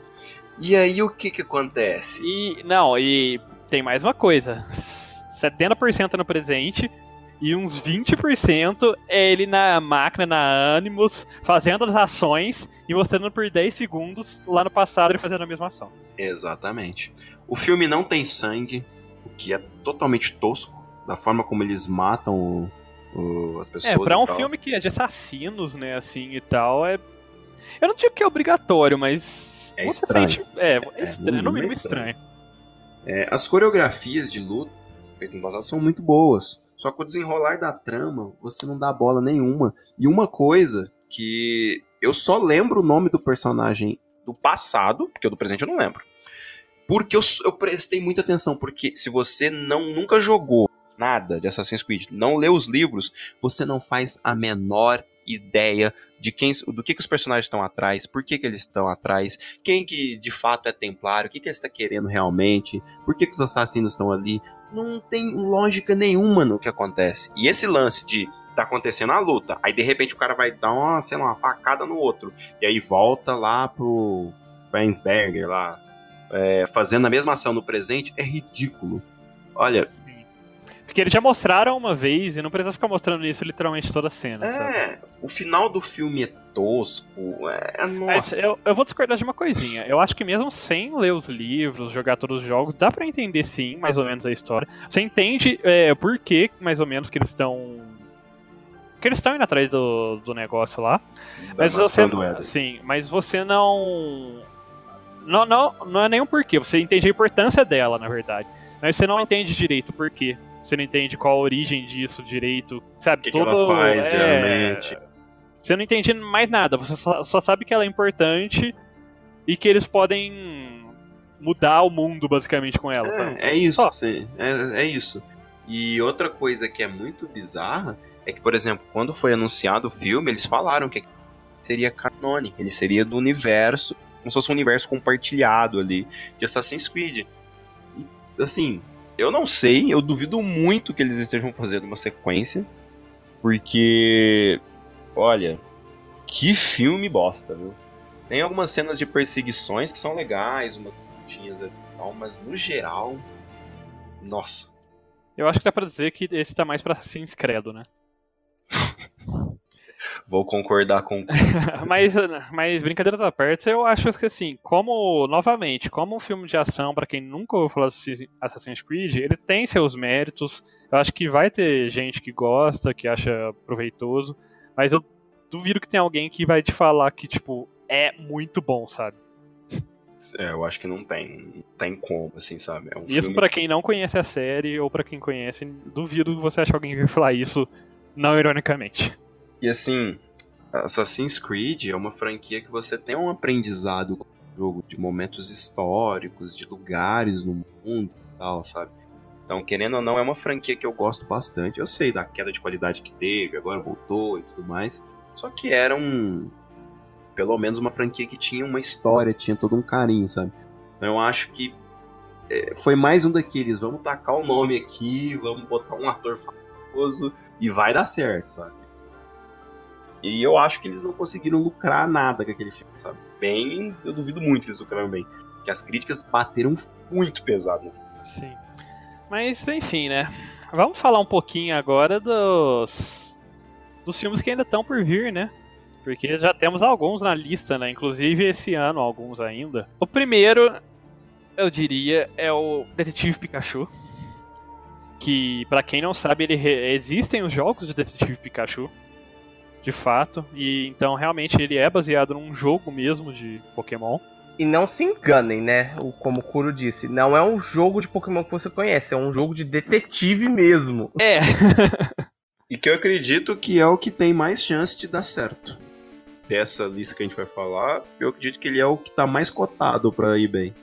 E aí o que que acontece? E não, e tem mais uma coisa. 70% no presente e uns 20% é ele na máquina, na Animus, fazendo as ações e mostrando por 10 segundos lá no passado ele fazendo a mesma ação. Exatamente. O filme não tem sangue, o que é totalmente tosco, da forma como eles matam o, o, as pessoas. É, pra um filme que é de assassinos, né, assim e tal, é. Eu não digo que é obrigatório, mas. É estranho. Sente... É, é, é estranho, no mínimo estranho. É, as coreografias de luta feitas no passado são muito boas. Só que o desenrolar da trama, você não dá bola nenhuma. E uma coisa que eu só lembro o nome do personagem do passado, porque do presente eu não lembro. Porque eu, eu prestei muita atenção, porque se você não nunca jogou nada de Assassin's Creed, não lê os livros, você não faz a menor ideia de quem, do que, que os personagens estão atrás, por que, que eles estão atrás, quem que de fato é templário, o que, que ele está querendo realmente, por que, que os assassinos estão ali. Não tem lógica nenhuma no que acontece. E esse lance de tá acontecendo a luta, aí de repente o cara vai dar uma, sei lá, uma facada no outro, e aí volta lá pro Fensberger lá, é, fazendo a mesma ação no presente é ridículo. Olha. Porque eles já mostraram uma vez e não precisa ficar mostrando isso literalmente toda a cena, sabe? É, o final do filme é tosco. É, Mas nossa. eu, eu vou discordar de uma coisinha. Eu acho que mesmo sem ler os livros, jogar todos os jogos, dá pra entender sim, mais ou menos, a história. Você entende é, por que, mais ou menos, que eles estão. Que eles estão indo atrás do, do negócio lá. Da Mas você. Sim, mas você não. Não, não, não é nenhum porquê. Você entende a importância dela, na verdade. Mas você não entende direito o porquê. Você não entende qual a origem disso direito. Sabe? O que, que ela faz, é, realmente. Você não entende mais nada. Você só, só sabe que ela é importante e que eles podem mudar o mundo, basicamente, com ela, sabe? É, é isso, sim, é, é isso. E outra coisa que é muito bizarra é que, por exemplo, quando foi anunciado o filme, eles falaram que seria canônico, ele seria do universo, como se fosse um universo compartilhado ali de Assassin's Creed. E, assim, eu não sei, eu duvido muito que eles estejam fazendo uma sequência, porque, olha, que filme bosta, viu? Tem algumas cenas de perseguições que são legais, umas lutinhas ali e tal, mas no geral, nossa. Eu acho que dá pra dizer que esse tá mais pra Assassin's Credo, né? Vou concordar com. mas, mas brincadeiras à parte, eu acho que assim, como, novamente, como um filme de ação, pra quem nunca ouviu falar Assassin's Creed, ele tem seus méritos. Eu acho que vai ter gente que gosta, que acha proveitoso, mas eu duvido que tenha alguém que vai te falar que, tipo, é muito bom, sabe? É, eu acho que não tem. Não tem como, assim, sabe? É um Isso filme... pra quem não conhece a série, ou pra quem conhece, duvido que você ache alguém que vai falar isso não ironicamente. E assim, Assassin's Creed é uma franquia que você tem um aprendizado com o jogo de momentos históricos, de lugares no mundo e tal, sabe? Então, querendo ou não, é uma franquia que eu gosto bastante. Eu sei da queda de qualidade que teve, agora voltou e tudo mais. Só que era um. Pelo menos uma franquia que tinha uma história, tinha todo um carinho, sabe? Então eu acho que é, foi mais um daqueles. Vamos tacar o nome aqui, vamos botar um ator famoso e vai dar certo, sabe? E eu acho que eles não conseguiram lucrar nada com aquele filme, sabe? Bem, eu duvido muito que eles lucraram bem. Porque as críticas bateram muito pesado. Sim. Mas, enfim, né? Vamos falar um pouquinho agora dos. dos filmes que ainda estão por vir, né? Porque já temos alguns na lista, né? Inclusive esse ano, alguns ainda. O primeiro, eu diria, é o Detetive Pikachu. Que, para quem não sabe, ele existem os jogos de Detetive Pikachu. De fato. E então realmente ele é baseado num jogo mesmo de Pokémon. E não se enganem, né? O- Como o Kuro disse, não é um jogo de Pokémon que você conhece, é um jogo de detetive mesmo. É. E que eu acredito que é o que tem mais chance de dar certo. Dessa lista que a gente vai falar, eu acredito que ele é o que tá mais cotado pra ir bem.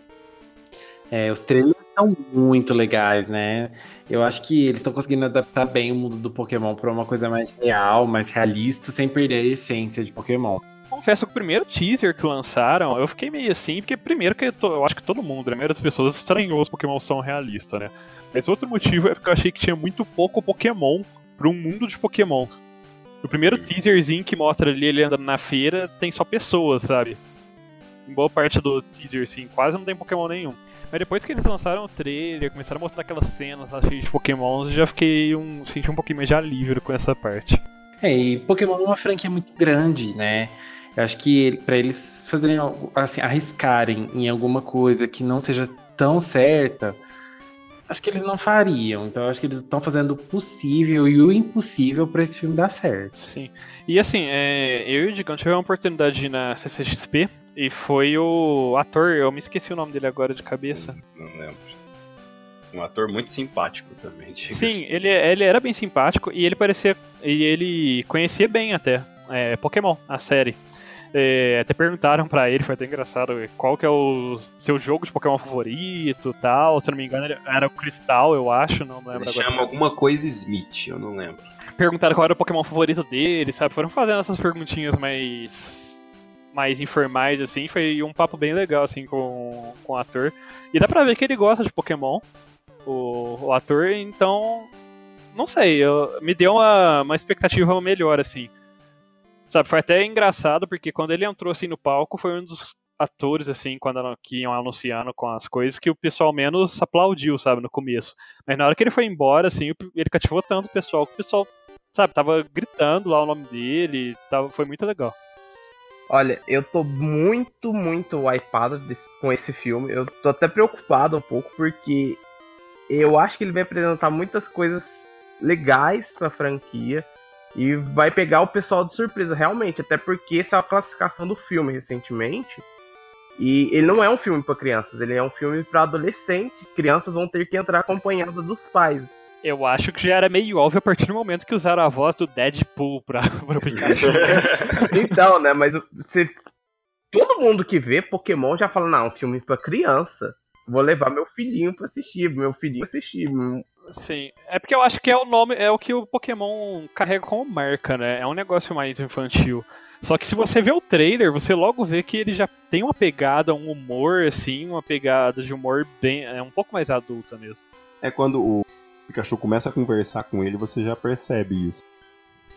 É, os trailers são muito legais, né? Eu acho que eles estão conseguindo adaptar bem o mundo do Pokémon para uma coisa mais real, mais realista, sem perder a essência de Pokémon. Confesso que o primeiro teaser que lançaram, eu fiquei meio assim, porque primeiro que eu, to- eu acho que todo mundo, a maioria das pessoas estranhou os Pokémon tão realistas, né? Mas outro motivo é porque eu achei que tinha muito pouco Pokémon para um mundo de Pokémon. O primeiro teaserzinho que mostra ali ele andando na feira tem só pessoas, sabe? Em boa parte do teaser, assim, quase não tem Pokémon nenhum. Mas depois que eles lançaram o trailer, começaram a mostrar aquelas cenas lá cheias de Pokémons, eu já fiquei um. senti um pouquinho mais de alívio com essa parte. É, e Pokémon é uma franquia muito grande, né? Eu acho que para eles fazerem assim, arriscarem em alguma coisa que não seja tão certa, acho que eles não fariam. Então acho que eles estão fazendo o possível e o impossível para esse filme dar certo. Sim. E assim, é, eu e o Digão tivemos a oportunidade de ir na CCXP e foi o ator, eu me esqueci o nome dele agora de cabeça. Não lembro. Um ator muito simpático também. Sim, ele, ele era bem simpático e ele parecia. E ele conhecia bem até é, Pokémon, a série. É, até perguntaram pra ele, foi até engraçado, qual que é o seu jogo de Pokémon favorito tal. Se eu não me engano, era o Cristal, eu acho, não lembro Ele agora. chama alguma coisa Smith, eu não lembro. perguntaram qual era o Pokémon favorito dele, sabe? Foram fazendo essas perguntinhas mais mais informais assim, foi um papo bem legal assim com, com o ator. E dá pra ver que ele gosta de Pokémon, o, o ator, então não sei, eu, me deu uma, uma expectativa melhor assim. Sabe, foi até engraçado porque quando ele entrou assim no palco foi um dos atores, assim, quando que iam anunciando com as coisas, que o pessoal menos aplaudiu, sabe, no começo. Mas na hora que ele foi embora, assim, ele cativou tanto o pessoal que o pessoal, sabe, tava gritando lá o nome dele, tava, foi muito legal. Olha, eu tô muito, muito hypado desse, com esse filme. Eu tô até preocupado um pouco, porque eu acho que ele vai apresentar muitas coisas legais pra franquia. E vai pegar o pessoal de surpresa, realmente. Até porque essa é a classificação do filme recentemente. E ele não é um filme para crianças, ele é um filme para adolescentes. Crianças vão ter que entrar acompanhadas dos pais. Eu acho que já era meio óbvio a partir do momento que usaram a voz do Deadpool pra, pra Pikachu. então, né? Mas você, todo mundo que vê Pokémon já fala: não, filme para criança. Vou levar meu filhinho pra assistir, meu filhinho assistir. Sim, é porque eu acho que é o nome, é o que o Pokémon carrega como marca, né? É um negócio mais infantil. Só que se você vê o trailer, você logo vê que ele já tem uma pegada, um humor, assim, uma pegada de humor bem. É um pouco mais adulta mesmo. É quando o Pikachu começa a conversar com ele, você já percebe isso.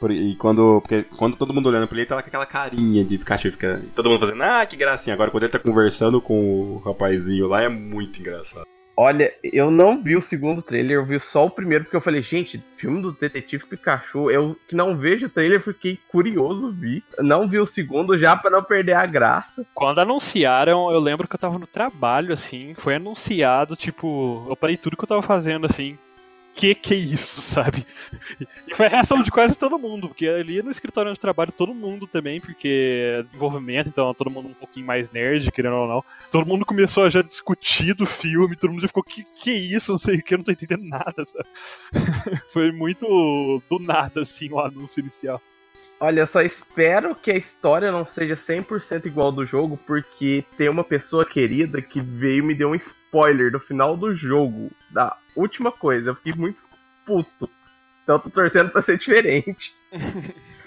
E quando, porque quando todo mundo olhando pra ele, ele tá com aquela carinha de Pikachu, fica todo mundo fazendo, ah, que gracinha. Agora, quando ele tá conversando com o rapazinho lá, é muito engraçado. Olha, eu não vi o segundo trailer, eu vi só o primeiro, porque eu falei, gente, filme do Detetive Pikachu, eu que não vejo o trailer, fiquei curioso, vi. Não vi o segundo já para não perder a graça. Quando anunciaram, eu lembro que eu tava no trabalho, assim, foi anunciado, tipo, eu parei tudo que eu tava fazendo, assim, que que é isso, sabe? E foi a reação de quase todo mundo, porque ali no escritório de trabalho, todo mundo também, porque é desenvolvimento, então todo mundo um pouquinho mais nerd, querendo ou não. Todo mundo começou a já discutir do filme, todo mundo já ficou, que que é isso? Não sei o que, eu não tô entendendo nada, sabe? foi muito do nada, assim, o anúncio inicial. Olha, eu só espero que a história não seja 100% igual do jogo, porque tem uma pessoa querida que veio e me deu um spoiler do final do jogo, da última coisa. Eu fiquei muito puto. Então eu tô torcendo pra ser diferente.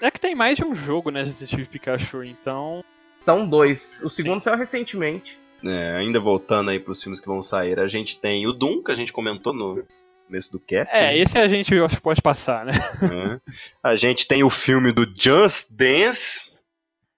é que tem mais de um jogo, né, Detetive Pikachu, então. São dois. O segundo Sim. saiu recentemente. É, ainda voltando aí pros filmes que vão sair, a gente tem o Doom, que a gente comentou no, começo do cast. É, né? esse a gente pode passar, né? É. A gente tem o filme do Just Dance,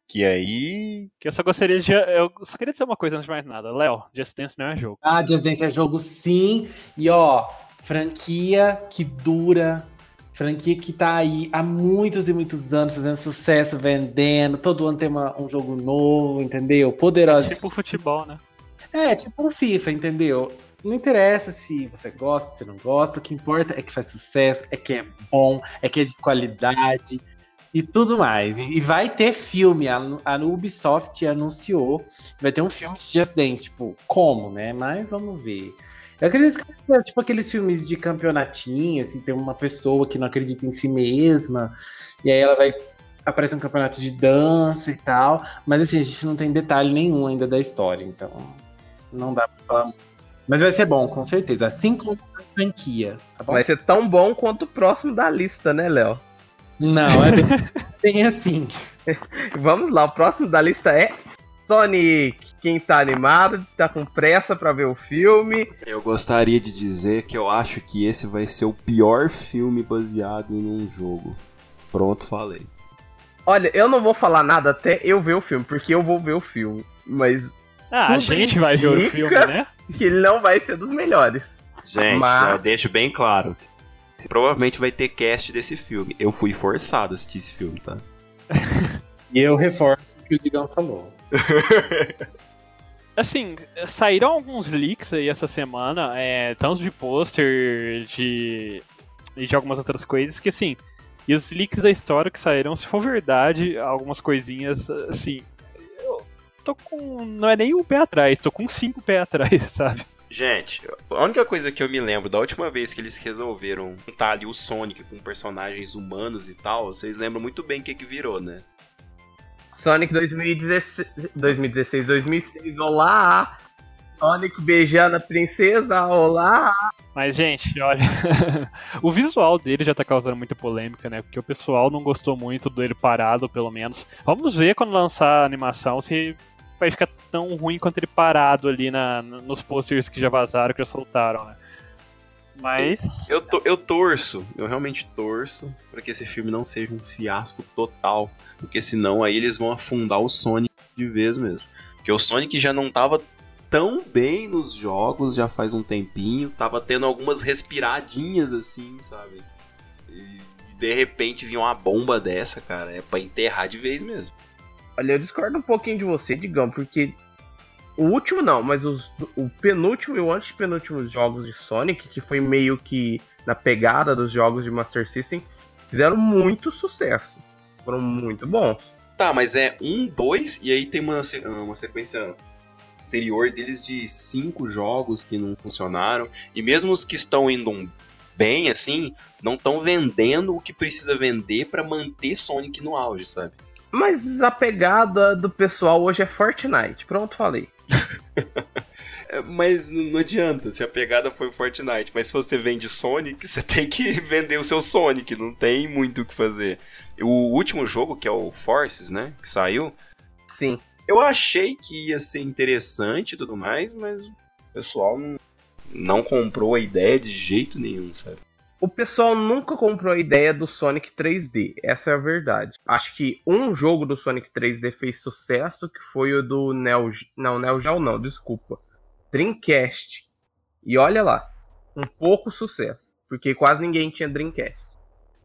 que aí. Que eu só gostaria de. Eu só queria dizer uma coisa antes de mais nada. Léo, Just Dance não é jogo. Ah, Just Dance é jogo sim. E ó, franquia que dura. Franquia que tá aí há muitos e muitos anos fazendo sucesso, vendendo. Todo ano tem uma, um jogo novo, entendeu? Poderoso. Tipo futebol, né? É, tipo um FIFA, entendeu? Não interessa se você gosta, se não gosta, o que importa é que faz sucesso, é que é bom, é que é de qualidade e tudo mais. E vai ter filme, a, Ubisoft anunciou, vai ter um filme de Just Dance, tipo, como, né? Mas vamos ver. Eu acredito que é tipo aqueles filmes de campeonatinho, assim, tem uma pessoa que não acredita em si mesma, e aí ela vai aparecer um campeonato de dança e tal, mas assim, a gente não tem detalhe nenhum ainda da história, então não dá pra falar. Mas vai ser bom, com certeza. Assim como a franquia. Tá vai ser tão bom quanto o próximo da lista, né, Léo? Não, é bem, bem assim. Vamos lá, o próximo da lista é Sonic. Quem tá animado, tá com pressa para ver o filme. Eu gostaria de dizer que eu acho que esse vai ser o pior filme baseado num jogo. Pronto, falei. Olha, eu não vou falar nada até eu ver o filme, porque eu vou ver o filme. Mas ah, a gente vai ver o filme, né? Que ele não vai ser dos melhores. Gente, Mas... já deixo bem claro. Provavelmente vai ter cast desse filme. Eu fui forçado a assistir esse filme, tá? e eu reforço o que o Digão falou. assim, saíram alguns leaks aí essa semana, é, tanto de pôster, de. e de algumas outras coisas, que assim. E os leaks da história que saíram, se for verdade, algumas coisinhas, assim, tô com. Não é nem um pé atrás, tô com cinco pés atrás, sabe? Gente, a única coisa que eu me lembro da última vez que eles resolveram juntar ali o Sonic com personagens humanos e tal, vocês lembram muito bem o que, que virou, né? Sonic 2016, 2016 2006, olá! Sonic beijando a princesa, olá! Mas, gente, olha, o visual dele já tá causando muita polêmica, né? Porque o pessoal não gostou muito dele parado, pelo menos. Vamos ver quando lançar a animação se vai ficar tão ruim quanto ele parado ali na, nos posters que já vazaram, que já soltaram, né? Mas. Eu, to, eu torço, eu realmente torço para que esse filme não seja um fiasco total. Porque senão aí eles vão afundar o Sonic de vez mesmo. Porque o Sonic já não tava tão bem nos jogos já faz um tempinho, tava tendo algumas respiradinhas assim, sabe? E de repente vinha uma bomba dessa, cara, é pra enterrar de vez mesmo. Olha, eu discordo um pouquinho de você, digamos, porque o último não, mas os, o penúltimo e o antepenúltimo jogos de Sonic, que foi meio que na pegada dos jogos de Master System, fizeram muito sucesso. Foram muito bons. Tá, mas é um, dois, e aí tem uma, uma sequência anterior deles de cinco jogos que não funcionaram. E mesmo os que estão indo bem, assim, não estão vendendo o que precisa vender para manter Sonic no auge, sabe? Mas a pegada do pessoal hoje é Fortnite. Pronto, falei. mas não adianta, se a pegada foi Fortnite, mas se você vende Sonic, você tem que vender o seu Sonic, não tem muito o que fazer. O último jogo, que é o Forces, né, que saiu... Sim. Eu achei que ia ser interessante e tudo mais, mas o pessoal não, não comprou a ideia de jeito nenhum, sabe? O pessoal nunca comprou a ideia do Sonic 3D, essa é a verdade. Acho que um jogo do Sonic 3D fez sucesso, que foi o do Neo... Não, Neo Geo não, desculpa. Dreamcast. E olha lá, um pouco sucesso, porque quase ninguém tinha Dreamcast.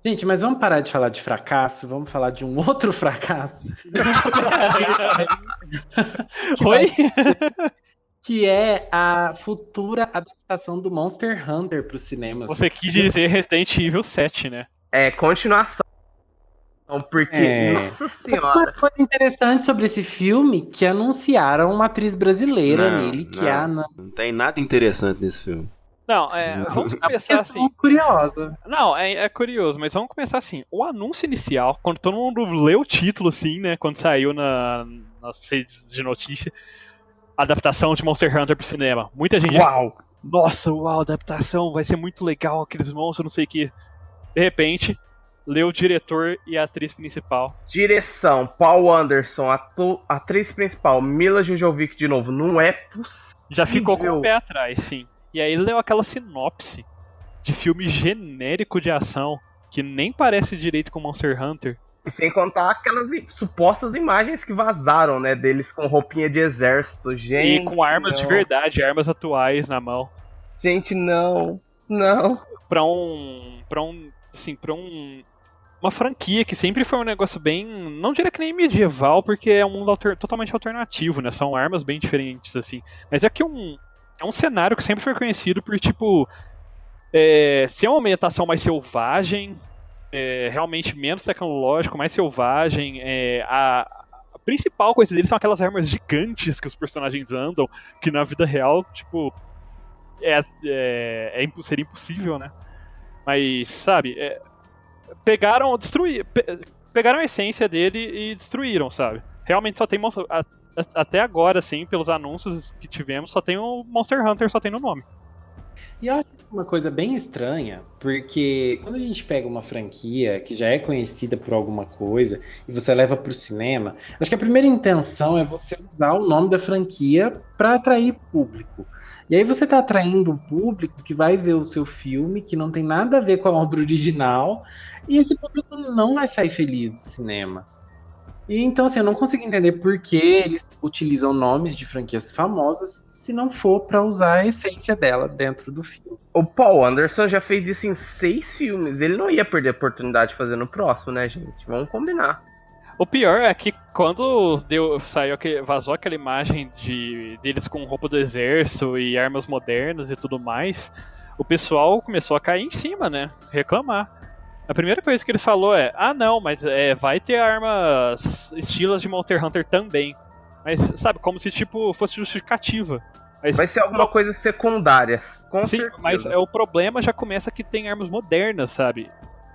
Gente, mas vamos parar de falar de fracasso, vamos falar de um outro fracasso. Oi? que é a futura adaptação do Monster Hunter para os cinemas. Você quis dizer Resident Evil 7, né? É, continuação. Porque, é... nossa senhora. Uma coisa interessante sobre esse filme que anunciaram uma atriz brasileira não, nele, que não, é a Ana. Não tem nada interessante nesse filme. Não, é, vamos começar assim. curiosa. Não, é, é, curioso, mas vamos começar assim. O anúncio inicial, quando todo mundo leu o título, assim, né? Quando saiu na, nas redes de notícia, adaptação de Monster Hunter pro cinema. Muita gente. Uau! Nossa, uau, adaptação, vai ser muito legal, aqueles monstros, não sei o que. De repente, leu o diretor e a atriz principal. Direção, Paul Anderson, atriz principal, Mila Jojovic de novo, não é possível. Já ficou com o pé atrás, sim. E aí leu aquela sinopse de filme genérico de ação que nem parece direito com Monster Hunter. E sem contar aquelas supostas imagens que vazaram, né? Deles com roupinha de exército, gente. E com armas não. de verdade, armas atuais na mão. Gente, não. Não. Pra um. Pra um. Assim, pra um. Uma franquia que sempre foi um negócio bem. Não diria que nem medieval, porque é um mundo alter, totalmente alternativo, né? São armas bem diferentes, assim. Mas é que um. É um cenário que sempre foi conhecido por, tipo. É, ser uma ambientação mais selvagem, é, realmente menos tecnológico, mais selvagem. É, a, a, principal coisa deles são aquelas armas gigantes que os personagens andam, que na vida real, tipo, é, é, é seria impossível, né? Mas, sabe, é, pegaram, destruir, pe, pegaram a essência dele e destruíram, sabe? Realmente só tem a, até agora, assim, pelos anúncios que tivemos, só tem o Monster Hunter, só tem no nome. E eu acho uma coisa bem estranha, porque quando a gente pega uma franquia que já é conhecida por alguma coisa e você leva para o cinema, acho que a primeira intenção é você usar o nome da franquia para atrair público. E aí você está atraindo um público que vai ver o seu filme, que não tem nada a ver com a obra original, e esse público não vai sair feliz do cinema. E então, assim, eu não consigo entender por que eles utilizam nomes de franquias famosas se não for para usar a essência dela dentro do filme. O Paul Anderson já fez isso em seis filmes. Ele não ia perder a oportunidade de fazer no próximo, né, gente? Vamos combinar. O pior é que quando deu, saiu vazou aquela imagem de deles com roupa do exército e armas modernas e tudo mais, o pessoal começou a cair em cima, né? Reclamar. A primeira coisa que ele falou é: ah, não, mas é, vai ter armas estilos de Monster Hunter também. Mas, sabe, como se tipo fosse justificativa. Mas, vai ser alguma coisa secundária. Com sim, certeza. mas é, o problema já começa que tem armas modernas, sabe?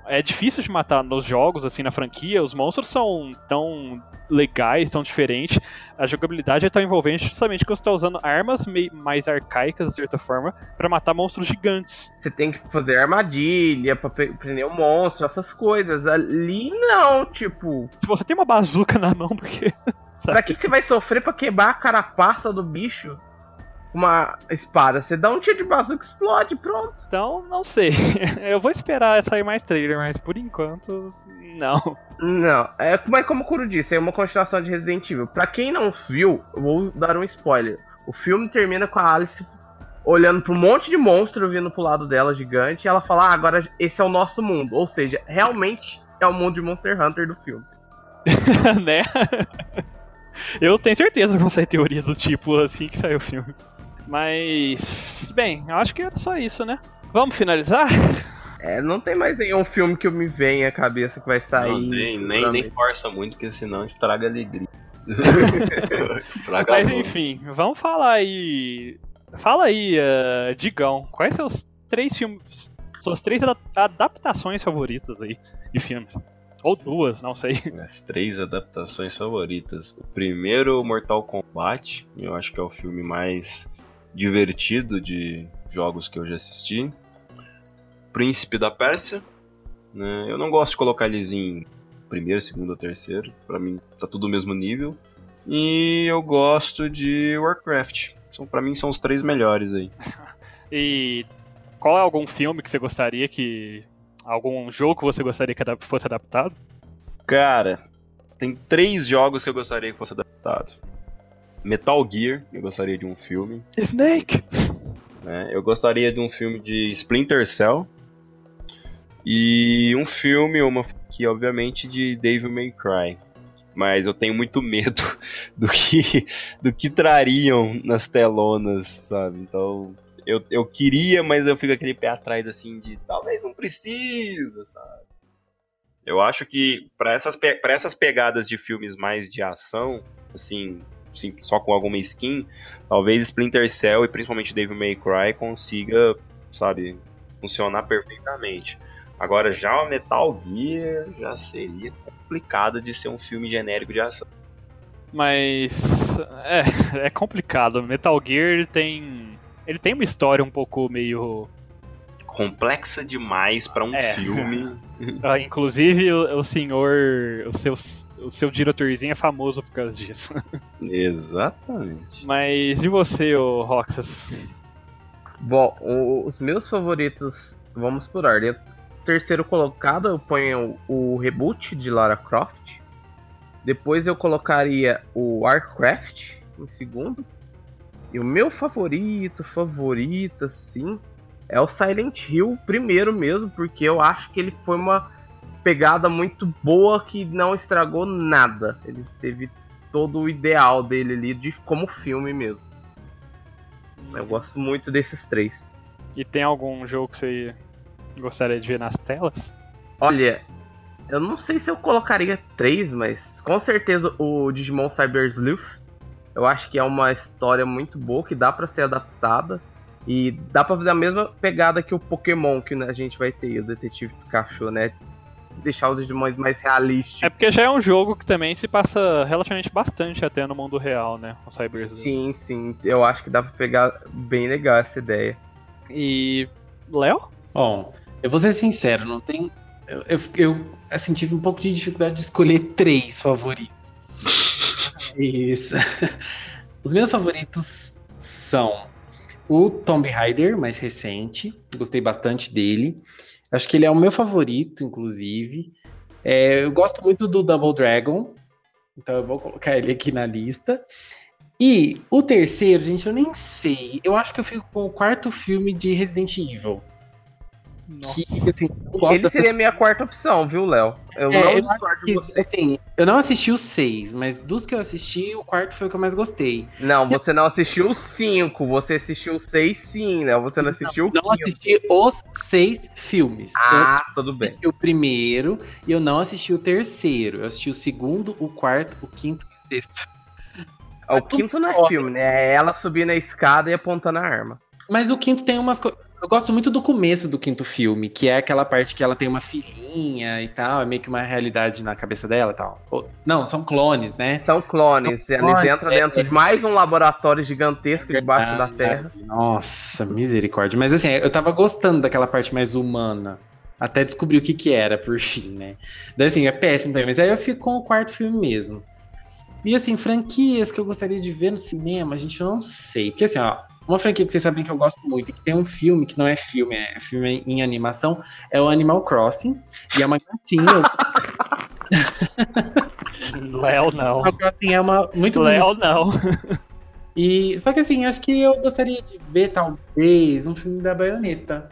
É difícil de matar nos jogos, assim, na franquia. Os monstros são tão legais, tão diferentes. A jogabilidade é tão envolvente justamente que você está usando armas mais arcaicas, de certa forma, para matar monstros gigantes. Você tem que fazer armadilha pra prender o monstro, essas coisas. Ali não, tipo. Se você tem uma bazuca na mão, porque. Sabe? Pra que você vai sofrer pra quebrar a carapaça do bicho? Uma espada. Você dá um tiro de bazuca e explode, pronto. Então, não sei. Eu vou esperar sair mais trailer, mas por enquanto, não. Não, é mas como o Kuro disse, é uma continuação de Resident Evil. Pra quem não viu, eu vou dar um spoiler. O filme termina com a Alice olhando para um monte de monstro vindo pro lado dela gigante, e ela fala: ah, agora esse é o nosso mundo. Ou seja, realmente é o mundo de Monster Hunter do filme. né? Eu tenho certeza que vão sair teorias do tipo assim que saiu o filme. Mas, bem, eu acho que era só isso, né? Vamos finalizar? É, não tem mais nenhum filme que eu me venha à cabeça que vai sair. Não tem, nem, nem força muito, porque senão estraga a alegria. estraga Mas enfim, vamos falar aí. Fala aí, uh, Digão, quais são os três filmes. Suas três adaptações favoritas aí de filmes? Ou duas, não sei. As três adaptações favoritas. O primeiro, Mortal Kombat. Eu acho que é o filme mais divertido de jogos que eu já assisti. Príncipe da Pérsia. Né? Eu não gosto de colocar eles em primeiro, segundo ou terceiro. Para mim tá tudo no mesmo nível. E eu gosto de Warcraft. São, para mim são os três melhores aí. e qual é algum filme que você gostaria que Algum jogo que você gostaria que fosse adaptado? Cara, tem três jogos que eu gostaria que fosse adaptado. Metal Gear, eu gostaria de um filme. Snake! É, eu gostaria de um filme de Splinter Cell. E um filme, uma que obviamente de Devil May Cry. Mas eu tenho muito medo do que, do que trariam nas telonas, sabe? Então, eu, eu queria, mas eu fico aquele pé atrás, assim, de talvez não precisa, sabe? Eu acho que para essas, essas pegadas de filmes mais de ação, assim, assim, só com alguma skin, talvez Splinter Cell e principalmente Devil May Cry consiga, sabe, funcionar perfeitamente. Agora, já o Metal Gear já seria complicado de ser um filme genérico de ação. Mas é, é complicado. Metal Gear tem ele tem uma história um pouco meio. complexa demais para um é. filme. ah, inclusive, o, o senhor. O seu, o seu diretorzinho é famoso por causa disso. Exatamente. Mas e você, o Roxas? Bom, os meus favoritos, vamos por ordem. Terceiro colocado, eu ponho o, o reboot de Lara Croft. Depois eu colocaria o Warcraft em segundo. E o meu favorito, favorito, assim, é o Silent Hill primeiro mesmo, porque eu acho que ele foi uma pegada muito boa que não estragou nada. Ele teve todo o ideal dele ali de como filme mesmo. Eu gosto muito desses três. E tem algum jogo que você gostaria de ver nas telas? Olha, eu não sei se eu colocaria três, mas com certeza o Digimon Cyber Sleuth eu acho que é uma história muito boa que dá para ser adaptada. E dá pra fazer a mesma pegada que o Pokémon que a gente vai ter, o Detetive Pikachu, né? Deixar os Digimons mais realistas. É porque já é um jogo que também se passa relativamente bastante até no mundo real, né? O Cyber Sim, sim. Eu acho que dá pra pegar bem legal essa ideia. E. Léo? Bom, eu vou ser sincero, não tem. Eu, eu, eu assim, tive um pouco de dificuldade de escolher três favoritos. Isso. Os meus favoritos são o Tomb Raider, mais recente. Gostei bastante dele. Acho que ele é o meu favorito, inclusive. É, eu gosto muito do Double Dragon. Então eu vou colocar ele aqui na lista. E o terceiro, gente, eu nem sei. Eu acho que eu fico com o quarto filme de Resident Evil. Que, assim, Ele seria a minha quarta opção, viu, Léo? Eu é, não eu que, assim, eu não assisti os seis, mas dos que eu assisti, o quarto foi o que eu mais gostei. Não, você não assistiu os cinco, você assistiu os seis sim, né? Você não assistiu não, não assisti os seis filmes. Ah, eu tudo bem. assisti o primeiro e eu não assisti o terceiro. Eu assisti o segundo, o quarto, o quinto e o sexto. Ah, o quinto não é filme, né? É ela subindo a escada e apontando a arma. Mas o quinto tem umas coisas. Eu gosto muito do começo do quinto filme, que é aquela parte que ela tem uma filhinha e tal, é meio que uma realidade na cabeça dela e tal. Não, são clones, né? São clones. São clones Eles entram é, dentro é, de mais um laboratório gigantesco é, debaixo da Terra. Nossa, misericórdia. Mas assim, eu tava gostando daquela parte mais humana. Até descobrir o que que era, por fim, né? Daí assim, é péssimo também. Mas aí eu fico com o quarto filme mesmo. E assim, franquias que eu gostaria de ver no cinema, a gente não sei. Porque assim, ó, uma franquia que vocês sabem que eu gosto muito, e que tem um filme que não é filme, é filme em animação, é o Animal Crossing. E é uma gracinha. Léo não. Animal Crossing é uma muito Léo não. E só que assim, acho que eu gostaria de ver talvez um filme da Baioneta.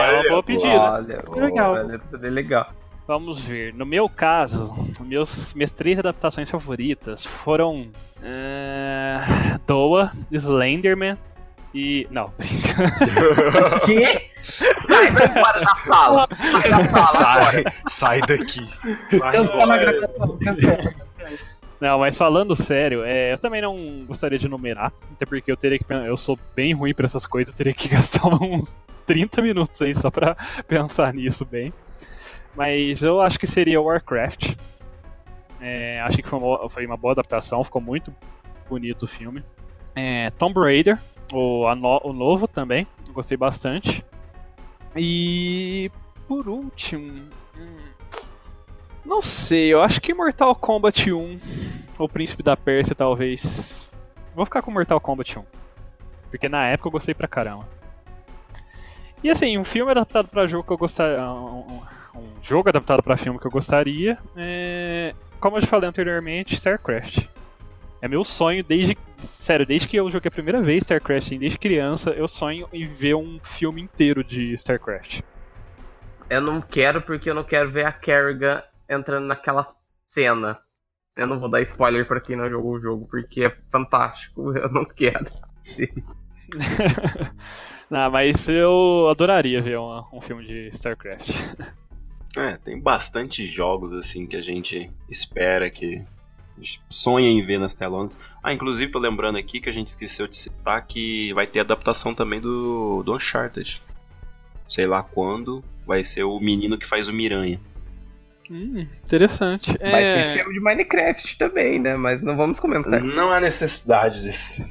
é uma boa pedida. Olha, Que legal. olha, tudo legal. Vamos ver. No meu caso, meus, minhas três adaptações favoritas foram eh, Doa, Slenderman e. Não, brinca. Que? Sai, vai embora da sala. Sai da sala. Sai, sai daqui. Vai Eu tava embora. gravando. Não, mas falando sério, é, eu também não gostaria de numerar, até porque eu teria que eu sou bem ruim pra essas coisas, eu teria que gastar uns 30 minutos aí só pra pensar nisso bem. Mas eu acho que seria Warcraft. É, acho que foi uma, foi uma boa adaptação, ficou muito bonito o filme. É, Tomb Raider, o, no- o novo também, gostei bastante. E por último, hum, não sei, eu acho que Mortal Kombat 1, ou Príncipe da Pérsia, talvez. Vou ficar com Mortal Kombat 1. Porque na época eu gostei pra caramba. E assim, um filme adaptado pra jogo que eu gostaria. Jogo adaptado pra filme que eu gostaria. É, como eu já falei anteriormente, StarCraft. É meu sonho desde. Sério, desde que eu joguei a primeira vez StarCraft, assim, desde criança, eu sonho em ver um filme inteiro de StarCraft. Eu não quero porque eu não quero ver a Kerrigan entrando naquela cena. Eu não vou dar spoiler pra quem não jogou o jogo, porque é fantástico. Eu não quero. Não, mas eu adoraria ver um, um filme de StarCraft. É, tem bastante jogos assim que a gente espera que sonha em ver nas telonas. Ah, inclusive tô lembrando aqui que a gente esqueceu de citar que vai ter adaptação também do, do Uncharted. Sei lá quando vai ser o menino que faz o Miranha. Hum, interessante. Vai ter É, filme de Minecraft também, né? Mas não vamos comentar. Não há necessidade disso.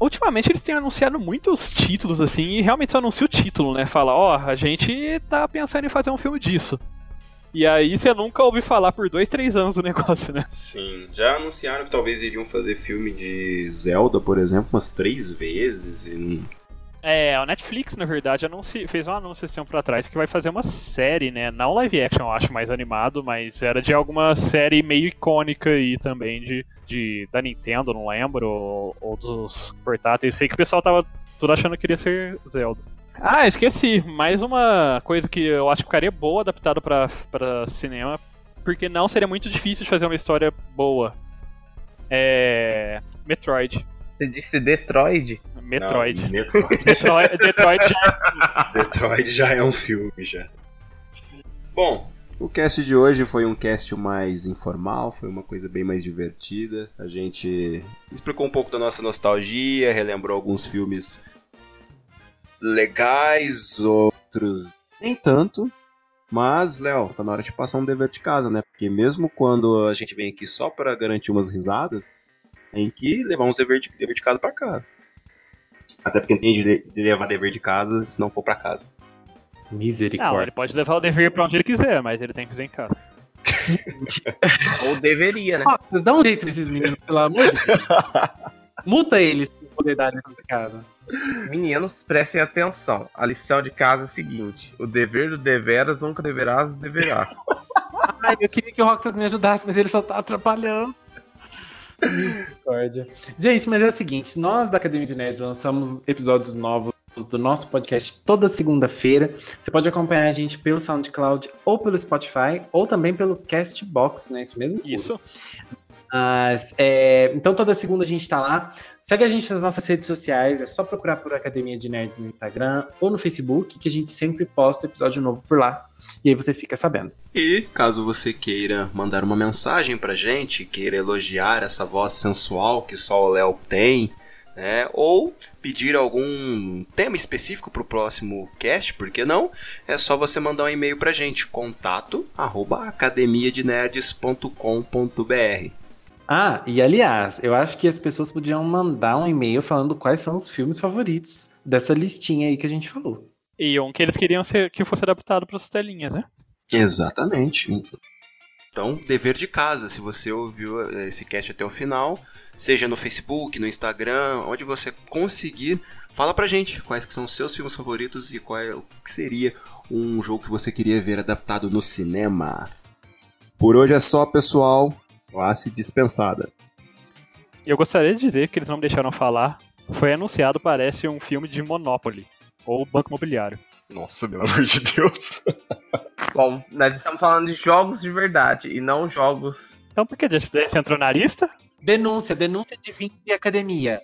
Ultimamente eles têm anunciado muitos títulos assim e realmente só anuncia o título, né? Fala, ó, a gente tá pensando em fazer um filme disso. E aí você nunca ouve falar por dois, três anos do negócio, né? Sim, já anunciaram que talvez iriam fazer filme de Zelda, por exemplo, umas três vezes. E... É, a Netflix, na verdade, anunci... fez um anúncio esse tempo atrás que vai fazer uma série, né? Não live action, eu acho, mais animado, mas era de alguma série meio icônica aí também de, de da Nintendo, não lembro, ou, ou dos portáteis. Sei que o pessoal tava tudo achando que iria ser Zelda. Ah, esqueci. Mais uma coisa que eu acho que ficaria boa adaptado pra, pra cinema, porque não seria muito difícil de fazer uma história boa. É. Metroid. Você disse Detroit? Metroid. Não, Metroid. Detroit, Detroit já Detroit já é um filme, já. Bom, o cast de hoje foi um cast mais informal, foi uma coisa bem mais divertida. A gente explicou um pouco da nossa nostalgia, relembrou alguns filmes legais, outros nem tanto. Mas, Léo, tá na hora de passar um dever de casa, né? Porque mesmo quando a gente vem aqui só pra garantir umas risadas, tem que levar uns dever de, dever de casa pra casa. Até porque não tem de, levar dever de casa se não for pra casa. Não, Misericórdia. ele pode levar o dever pra onde ele quiser, mas ele tem que fazer em casa. Ou deveria, né? Vocês dão um jeito nesses meninos, pelo amor de Deus. Multa eles se poder dar lição de casa. Meninos, prestem atenção. A lição de casa é a seguinte: o dever do deveras nunca deverás deverá. Ai, eu queria que o Roxas me ajudasse, mas ele só tá atrapalhando. Misericórdia. Gente, mas é o seguinte, nós da Academia de Nerds lançamos episódios novos do nosso podcast toda segunda-feira. Você pode acompanhar a gente pelo SoundCloud ou pelo Spotify, ou também pelo Castbox, né? Isso mesmo? Isso. Mas, é, então toda segunda a gente tá lá. Segue a gente nas nossas redes sociais, é só procurar por Academia de Nerds no Instagram ou no Facebook, que a gente sempre posta episódio novo por lá. E aí você fica sabendo. E caso você queira mandar uma mensagem pra gente, queira elogiar essa voz sensual que só o Léo tem, né? Ou pedir algum tema específico pro próximo cast, por que não? É só você mandar um e-mail pra gente, contato arroba academiadenerds.com.br. Ah, e aliás, eu acho que as pessoas podiam mandar um e-mail falando quais são os filmes favoritos dessa listinha aí que a gente falou. E um que eles queriam ser, que fosse adaptado para as telinhas, né? Exatamente. Então, dever de casa, se você ouviu eh, esse cast até o final, seja no Facebook, no Instagram, onde você conseguir, fala pra gente quais que são os seus filmes favoritos e qual é, seria um jogo que você queria ver adaptado no cinema. Por hoje é só, pessoal. Classe dispensada. Eu gostaria de dizer que eles não me deixaram falar. Foi anunciado, parece, um filme de Monopoly. Ou Banco Imobiliário. Nossa, pelo amor de Deus. Bom, nós estamos falando de jogos de verdade e não jogos. Então por que você entrou na lista? Denúncia, denúncia de fim de academia.